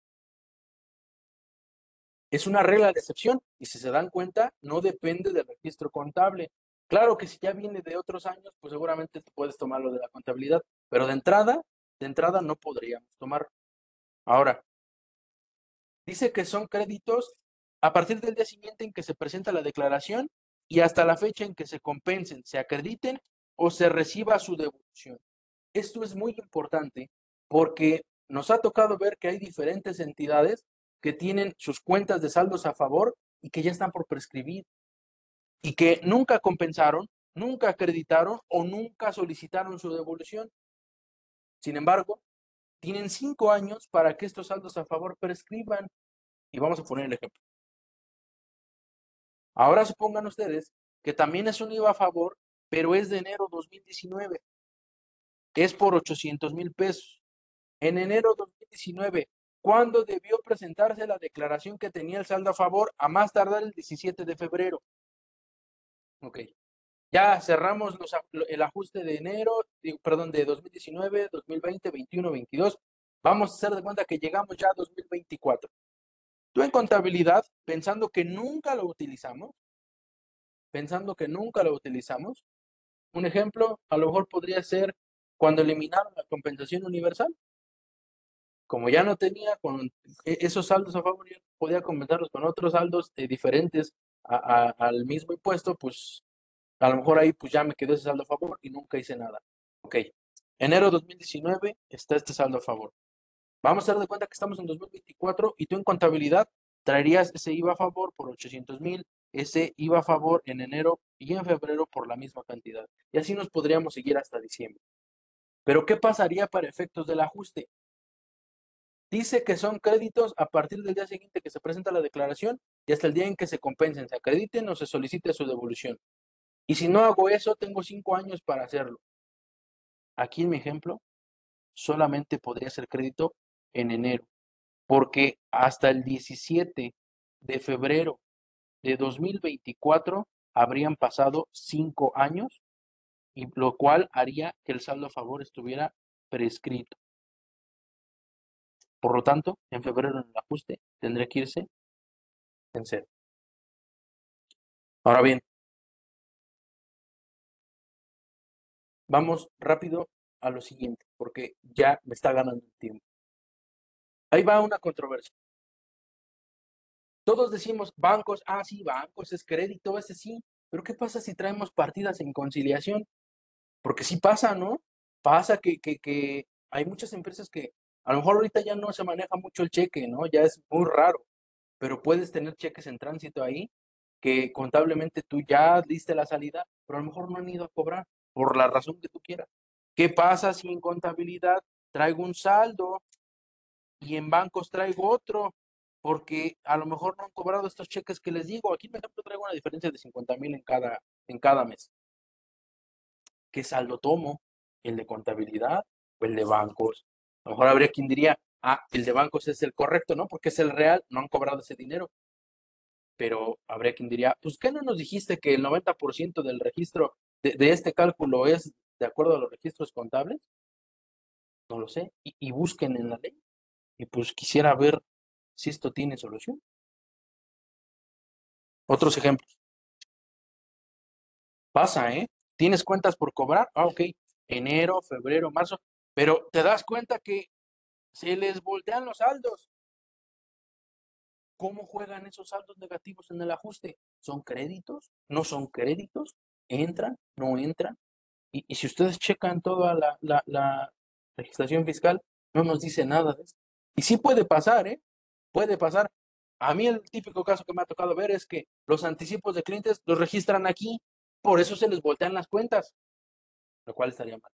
B: Es una regla de excepción y si se dan cuenta, no depende del registro contable. Claro que si ya viene de otros años, pues seguramente puedes tomarlo de la contabilidad, pero de entrada, de entrada no podríamos tomar. Ahora, Dice que son créditos a partir del día siguiente en que se presenta la declaración y hasta la fecha en que se compensen, se acrediten o se reciba su devolución. Esto es muy importante porque nos ha tocado ver que hay diferentes entidades que tienen sus cuentas de saldos a favor y que ya están por prescribir y que nunca compensaron, nunca acreditaron o nunca solicitaron su devolución. Sin embargo, tienen cinco años para que estos saldos a favor prescriban. Y vamos a poner el ejemplo. Ahora supongan ustedes que también es un IVA a favor, pero es de enero 2019. Es por 800 mil pesos. En enero 2019, ¿cuándo debió presentarse la declaración que tenía el saldo a favor? A más tardar el 17 de febrero. Ok. Ya cerramos el ajuste de enero, perdón, de 2019, 2020, 21, 22. Vamos a hacer de cuenta que llegamos ya a 2024. Tú en contabilidad, pensando que nunca lo utilizamos, pensando que nunca lo utilizamos, un ejemplo a lo mejor podría ser cuando eliminaron la compensación universal. Como ya no tenía con e, esos saldos a favor, podía compensarlos con otros saldos eh, diferentes al mismo impuesto, pues A lo mejor ahí pues ya me quedó ese saldo a favor y nunca hice nada. Ok. Enero 2019 está este saldo a favor. Vamos a dar de cuenta que estamos en 2024 y tú en contabilidad traerías ese IVA a favor por 800 mil, ese IVA a favor en enero y en febrero por la misma cantidad. Y así nos podríamos seguir hasta diciembre. Pero ¿qué pasaría para efectos del ajuste? Dice que son créditos a partir del día siguiente que se presenta la declaración y hasta el día en que se compensen, se acrediten o se solicite su devolución. Y si no hago eso, tengo cinco años para hacerlo. Aquí en mi ejemplo, solamente podría ser crédito en enero, porque hasta el 17 de febrero de 2024 habrían pasado cinco años, y lo cual haría que el saldo a favor estuviera prescrito. Por lo tanto, en febrero en el ajuste tendría que irse en cero. Ahora bien, vamos rápido a lo siguiente, porque ya me está ganando el tiempo. Ahí va una controversia. Todos decimos bancos, ah, sí, bancos, es crédito, ese sí, pero ¿qué pasa si traemos partidas en conciliación? Porque sí pasa, ¿no? Pasa que, que, que hay muchas empresas que a lo mejor ahorita ya no se maneja mucho el cheque, ¿no? Ya es muy raro, pero puedes tener cheques en tránsito ahí que contablemente tú ya diste la salida, pero a lo mejor no han ido a cobrar por la razón que tú quieras. ¿Qué pasa si en contabilidad traigo un saldo y en bancos traigo otro? Porque a lo mejor no han cobrado estos cheques que les digo. Aquí, por ejemplo, traigo una diferencia de 50 mil en cada, en cada mes. ¿Qué saldo tomo? ¿El de contabilidad o el de bancos? A lo mejor habría quien diría, ah, el de bancos es el correcto, ¿no? Porque es el real, no han cobrado ese dinero. Pero habría quien diría, pues, ¿qué no nos dijiste que el 90% del registro de, este cálculo es de acuerdo a los registros contables? No lo sé. Y, busquen en la ley. Y pues quisiera ver si esto tiene solución. Otros ejemplos. Pasa, ¿eh? ¿Tienes cuentas por cobrar? Ah, ok. Enero, febrero, marzo. Pero te das cuenta que se les voltean los saldos. ¿Cómo juegan esos saldos negativos en el ajuste? ¿Son créditos? ¿No son créditos? ¿Entran? ¿No entran? Y, si ustedes checan toda la, legislación fiscal, no nos dice nada de esto. Y sí puede pasar, ¿eh? Puede pasar. A mí el típico caso que me ha tocado ver es que los anticipos de clientes los registran aquí, por eso se les voltean las cuentas, lo cual estaría mal.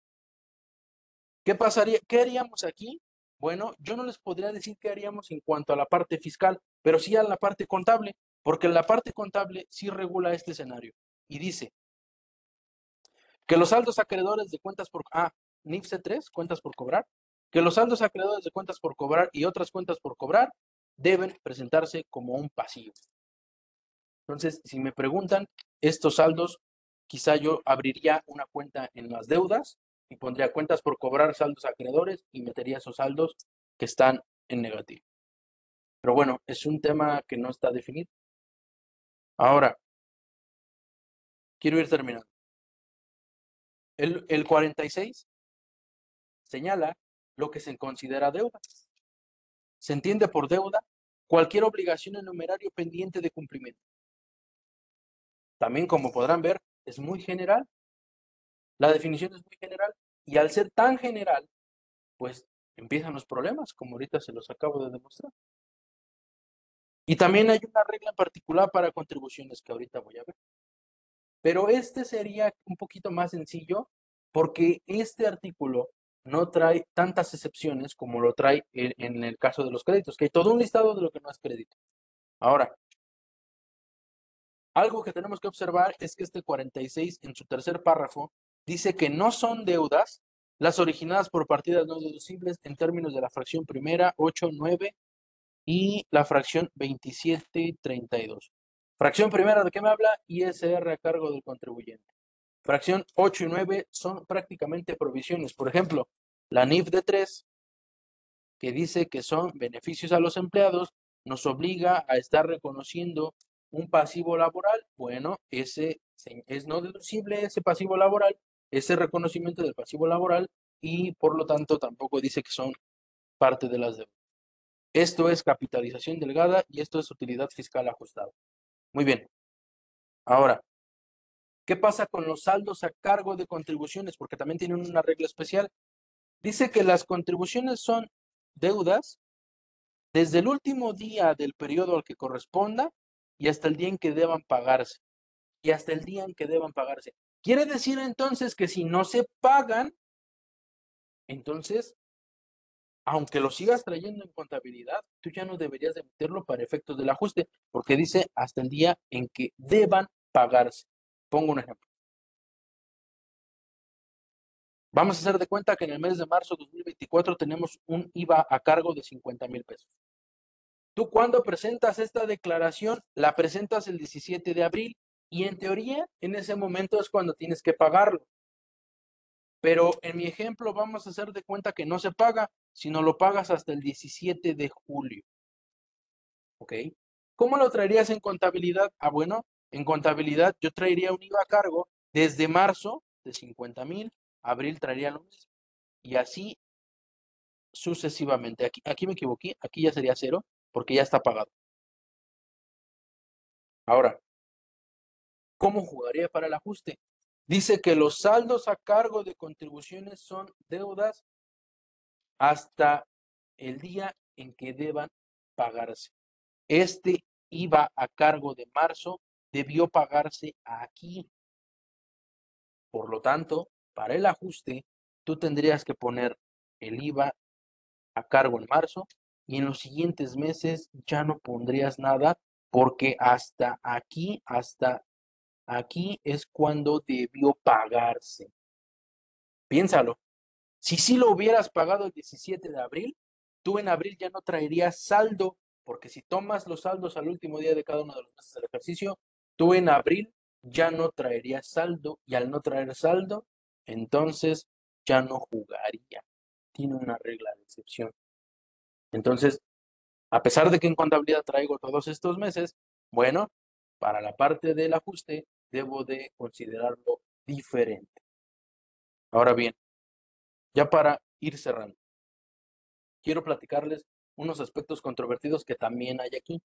B: ¿Qué pasaría? ¿Qué haríamos aquí? Bueno, yo no les podría decir qué haríamos en cuanto a la parte fiscal, pero sí a la parte contable, porque la parte contable sí regula este escenario y dice que los saldos acreedores de cuentas por ah, NIFC 3, cuentas por cobrar, que los saldos acreedores de cuentas por cobrar y otras cuentas por cobrar deben presentarse como un pasivo. Entonces, si me preguntan, estos saldos, quizá yo abriría una cuenta en las deudas y pondría cuentas por cobrar saldos acreedores y metería esos saldos que están en negativo. Pero bueno, es un tema que no está definido. Ahora, quiero ir terminando. El, el 46 señala lo que se considera deuda. Se entiende por deuda cualquier obligación en numerario pendiente de cumplimiento. También, como podrán ver, es muy general. La definición es muy general y al ser tan general, pues empiezan los problemas, como ahorita se los acabo de demostrar. Y también hay una regla en particular para contribuciones que ahorita voy a ver. Pero este sería un poquito más sencillo porque este artículo no trae tantas excepciones como lo trae en, el caso de los créditos, que hay todo un listado de lo que no es crédito. Ahora, algo que tenemos que observar es que este 46 en su tercer párrafo dice que no son deudas las originadas por partidas no deducibles en términos de la fracción primera, 8, 9 y la fracción 27, 32. Fracción primera, ¿de qué me habla? ISR a cargo del contribuyente. Fracción 8 y 9 son prácticamente provisiones. Por ejemplo, la NIF de 3, que dice que son beneficios a los empleados, nos obliga a estar reconociendo un pasivo laboral. Bueno, ese es no deducible ese pasivo laboral ese reconocimiento del pasivo laboral y por lo tanto tampoco dice que son parte de las deudas. Esto es capitalización delgada y esto es utilidad fiscal ajustada. Muy bien. Ahora, ¿Qué pasa con los saldos a cargo de contribuciones? Porque también tienen una regla especial. Dice que las contribuciones son deudas desde el último día del periodo al que corresponda y hasta el día en que deban pagarse. Y hasta el día en que deban pagarse. Quiere decir entonces que si no se pagan, entonces, aunque lo sigas trayendo en contabilidad, tú ya no deberías de meterlo para efectos del ajuste, porque dice hasta el día en que deban pagarse. Pongo un ejemplo. Vamos a hacer de cuenta que en el mes de marzo de 2024 tenemos un IVA a cargo de 50 mil pesos. Tú cuando presentas esta declaración, la presentas el 17 de abril y en teoría en ese momento es cuando tienes que pagarlo. Pero en mi ejemplo vamos a hacer de cuenta que no se paga, sino lo pagas hasta el 17 de julio. ¿Ok? ¿Cómo lo traerías en contabilidad? Ah, bueno, en contabilidad yo traería un IVA a cargo desde marzo de 50 mil, abril traería lo mismo. Y así sucesivamente. Aquí, aquí me equivoqué, aquí ya sería cero porque ya está pagado. Ahora, ¿cómo jugaría para el ajuste? Dice que los saldos a cargo de contribuciones son deudas hasta el día en que deban pagarse. Este IVA a cargo de marzo debió pagarse aquí. Por lo tanto, para el ajuste, tú tendrías que poner el IVA a cargo en marzo y en los siguientes meses ya no pondrías nada porque hasta aquí, hasta aquí es cuando debió pagarse. Piénsalo. Si sí lo hubieras pagado el 17 de abril, tú en abril ya no traerías saldo, porque si tomas los saldos al último día de cada uno de los meses del ejercicio, tú en abril ya no traerías saldo y al no traer saldo, entonces ya no jugaría. Tiene una regla de excepción. Entonces, a pesar de que en contabilidad traigo todos estos meses, bueno, para la parte del ajuste debo de considerarlo diferente. Ahora bien, ya para ir cerrando, quiero platicarles unos aspectos controvertidos que también hay aquí.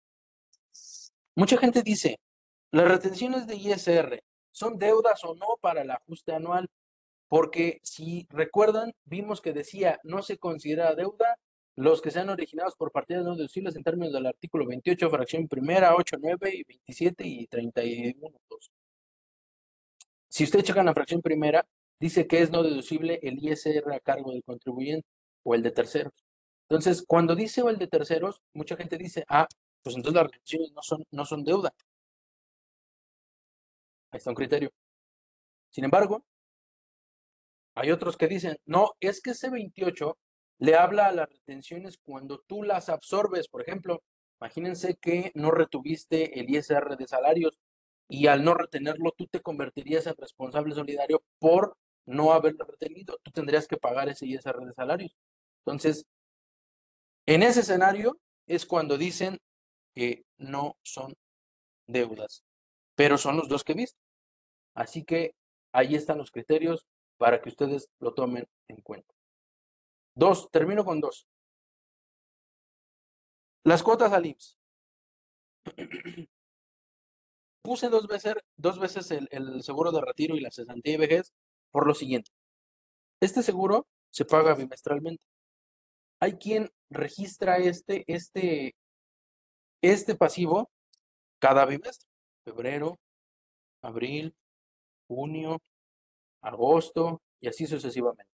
B: Mucha gente dice, las retenciones de ISR son deudas o no para el ajuste anual, porque si recuerdan, vimos que decía no se considera deuda los que sean originados por partidas no deducibles en términos del artículo 28, fracción primera, 8, 9 y 27 y 31. Si usted checa la fracción primera, dice que es no deducible el ISR a cargo del contribuyente o el de terceros. Entonces, cuando dice o el de terceros, mucha gente dice, ah, pues entonces las retenciones no son, no son deuda. Ahí está un criterio. Sin embargo, hay otros que dicen, no, es que ese 28 le habla a las retenciones cuando tú las absorbes. Por ejemplo, imagínense que no retuviste el ISR de salarios y al no retenerlo tú te convertirías en responsable solidario por no haberlo retenido. Tú tendrías que pagar ese ISR de salarios. Entonces, en ese escenario es cuando dicen que no son deudas, pero son los dos que he visto. Así que ahí están los criterios para que ustedes lo tomen en cuenta. Dos, termino con dos. Las cuotas al IMSS. Puse dos veces, dos veces el, seguro de retiro y la cesantía y vejez por lo siguiente. Este seguro se paga bimestralmente. Hay quien registra este, este, este pasivo cada bimestre. Febrero, abril, junio, agosto y así sucesivamente.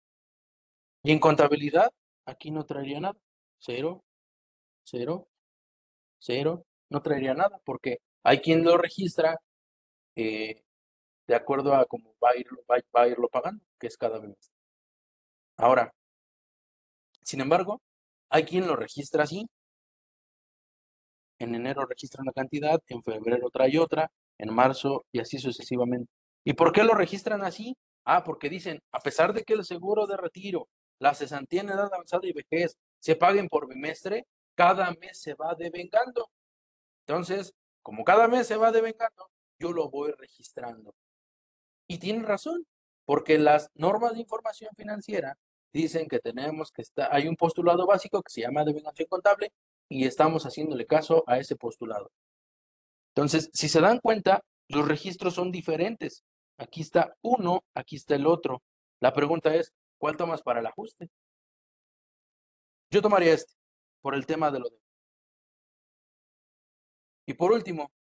B: Y en contabilidad, aquí no traería nada. Cero, cero, cero, no traería nada porque hay quien lo registra eh, de acuerdo a cómo va a, irlo, va, a irlo pagando, que es cada mes. Ahora, sin embargo, hay quien lo registra así. En enero registra una cantidad, en febrero trae otra, en marzo y así sucesivamente. ¿Y por qué lo registran así? Ah, porque dicen, a pesar de que el seguro de retiro la cesantía en edad avanzada y vejez se paguen por bimestre, cada mes se va devengando. Entonces, como cada mes se va devengando, yo lo voy registrando. Y tiene razón, porque las normas de información financiera dicen que tenemos que estar, hay un postulado básico que se llama devengación contable y estamos haciéndole caso a ese postulado. Entonces, si se dan cuenta, los registros son diferentes. Aquí está uno, aquí está el otro. La pregunta es, ¿cuál tomas para el ajuste? Yo tomaría este, por el tema de lo de. Y por último,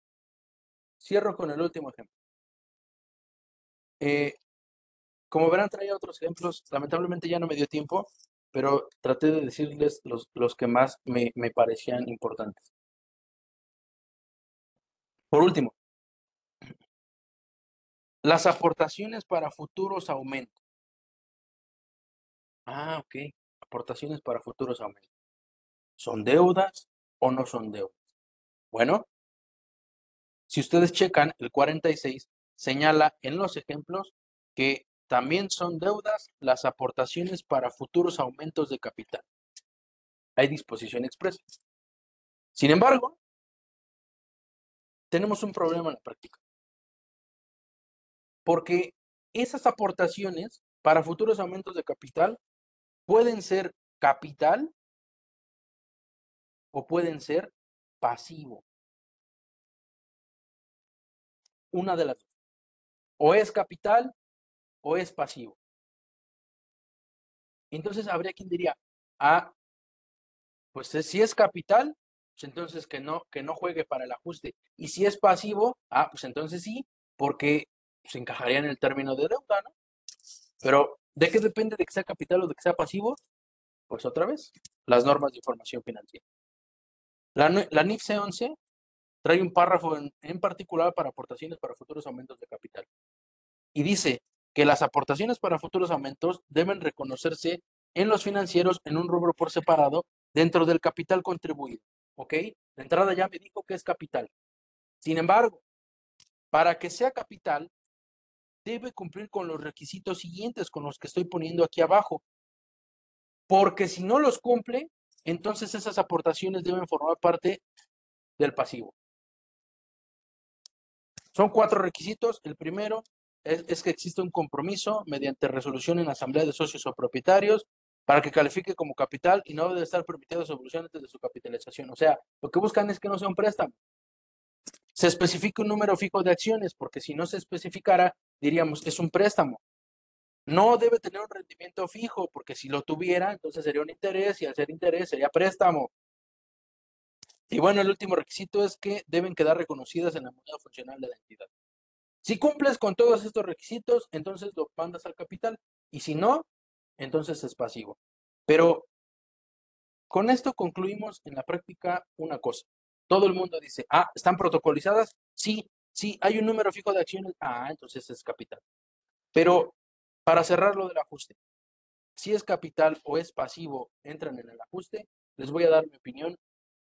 B: cierro con el último ejemplo. Eh, como verán, traía otros ejemplos. Lamentablemente ya no me dio tiempo, pero traté de decirles los, los que más me, me parecían importantes. Por último, las aportaciones para futuros aumentos. Ah, ok. Aportaciones para futuros aumentos. ¿Son deudas o no son deudas? Bueno, si ustedes checan, el 46 señala en los ejemplos que también son deudas las aportaciones para futuros aumentos de capital. Hay disposición expresa. Sin embargo, tenemos un problema en la práctica. Porque esas aportaciones para futuros aumentos de capital pueden ser capital o pueden ser pasivo. Una de las dos. O es capital o es pasivo. Entonces habría quien diría, ah, pues si es capital, pues entonces que no, que no juegue para el ajuste. Y si es pasivo, ah, pues entonces sí, porque se encajaría en el término de deuda, ¿no? Pero, ¿de qué depende de que sea capital o de que sea pasivo? Pues otra vez, las normas de información financiera. La, la NIF C11 trae un párrafo en, en particular para aportaciones para futuros aumentos de capital. Y dice, que las aportaciones para futuros aumentos deben reconocerse en los financieros en un rubro por separado dentro del capital contribuido. ¿Ok? De entrada ya me dijo que es capital. Sin embargo, para que sea capital, debe cumplir con los requisitos siguientes con los que estoy poniendo aquí abajo. Porque si no los cumple, entonces esas aportaciones deben formar parte del pasivo. Son cuatro requisitos. El primero, es, que existe un compromiso mediante resolución en asamblea de socios o propietarios para que califique como capital y no debe estar permitida su evolución antes de su capitalización. O sea, lo que buscan es que no sea un préstamo. Se especifica un número fijo de acciones, porque si no se especificara, diríamos, es un préstamo. No debe tener un rendimiento fijo, porque si lo tuviera, entonces sería un interés y al ser interés sería préstamo. Y bueno, el último requisito es que deben quedar reconocidas en la moneda funcional de la entidad. Si cumples con todos estos requisitos, entonces lo mandas al capital. Y si no, entonces es pasivo. Pero con esto concluimos en la práctica una cosa. Todo el mundo dice, ah, ¿están protocolizadas? Sí, sí, hay un número fijo de acciones. Ah, entonces es capital. Pero para cerrar lo del ajuste, si es capital o es pasivo, entran en el ajuste, les voy a dar mi opinión.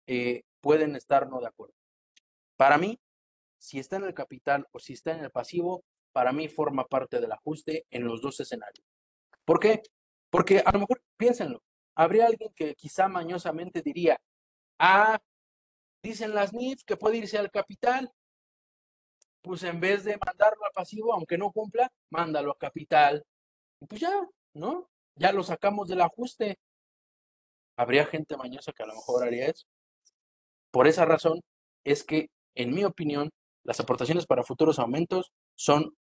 B: Eh, pueden estar no de acuerdo. Para mí, si está en el capital o si está en el pasivo, para mí forma parte del ajuste en los dos escenarios. ¿Por qué? Porque a lo mejor, piénsenlo, habría alguien que quizá mañosamente diría, ah, dicen las NIF que puede irse al capital, pues en vez de mandarlo al pasivo, aunque no cumpla, mándalo a capital. Y pues ya, ¿no? Ya lo sacamos del ajuste. Habría gente mañosa que a lo mejor haría eso. Por esa razón es que, en mi opinión, las aportaciones para futuros aumentos son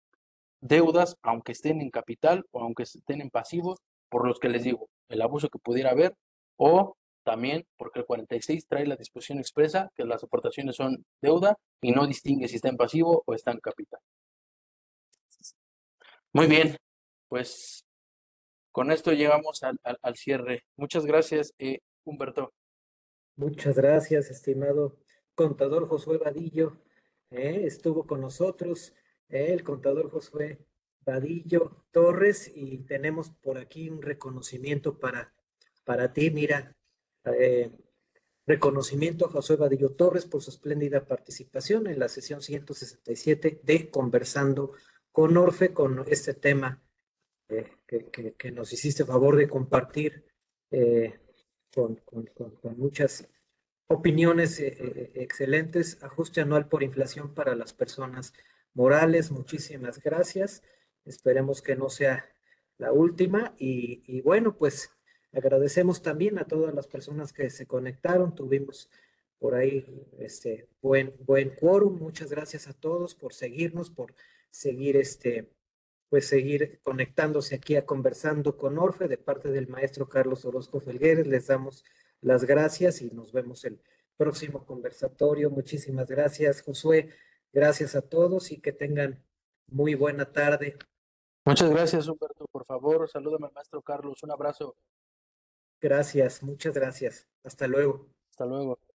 B: deudas, aunque estén en capital o aunque estén en pasivo, por los que les digo, el abuso que pudiera haber, o también porque el 46 trae la disposición expresa que las aportaciones son deuda y no distingue si está en pasivo o está en capital. Muy bien, pues con esto llegamos al, cierre. Muchas gracias, eh, Humberto.
A: Muchas gracias, estimado contador Josué Vadillo. ¿Eh? estuvo con nosotros ¿eh? el contador Josué Vadillo Torres y tenemos por aquí un reconocimiento para, para ti, mira, eh, reconocimiento a Josué Vadillo Torres por su espléndida participación en la sesión 167 de Conversando con Orfe, con este tema que, nos hiciste favor de compartir con, con muchas Opiniones eh, eh, excelentes. Ajuste anual por inflación para las personas morales. Muchísimas gracias. Esperemos que no sea la última. Y, bueno, pues agradecemos también a todas las personas que se conectaron. Tuvimos por ahí este buen, buen quórum. Muchas gracias a todos por seguirnos, por seguir este, pues seguir conectándose aquí a Conversando con Orfe de parte del maestro Carlos Orozco Felgueres. Les damos las gracias y nos vemos el próximo conversatorio. Muchísimas gracias, Josué. Gracias a todos y que tengan muy buena tarde.
B: Muchas gracias, Humberto. Por favor, salúdame al maestro Carlos. Un abrazo.
A: Gracias, muchas gracias. Hasta luego.
B: Hasta luego.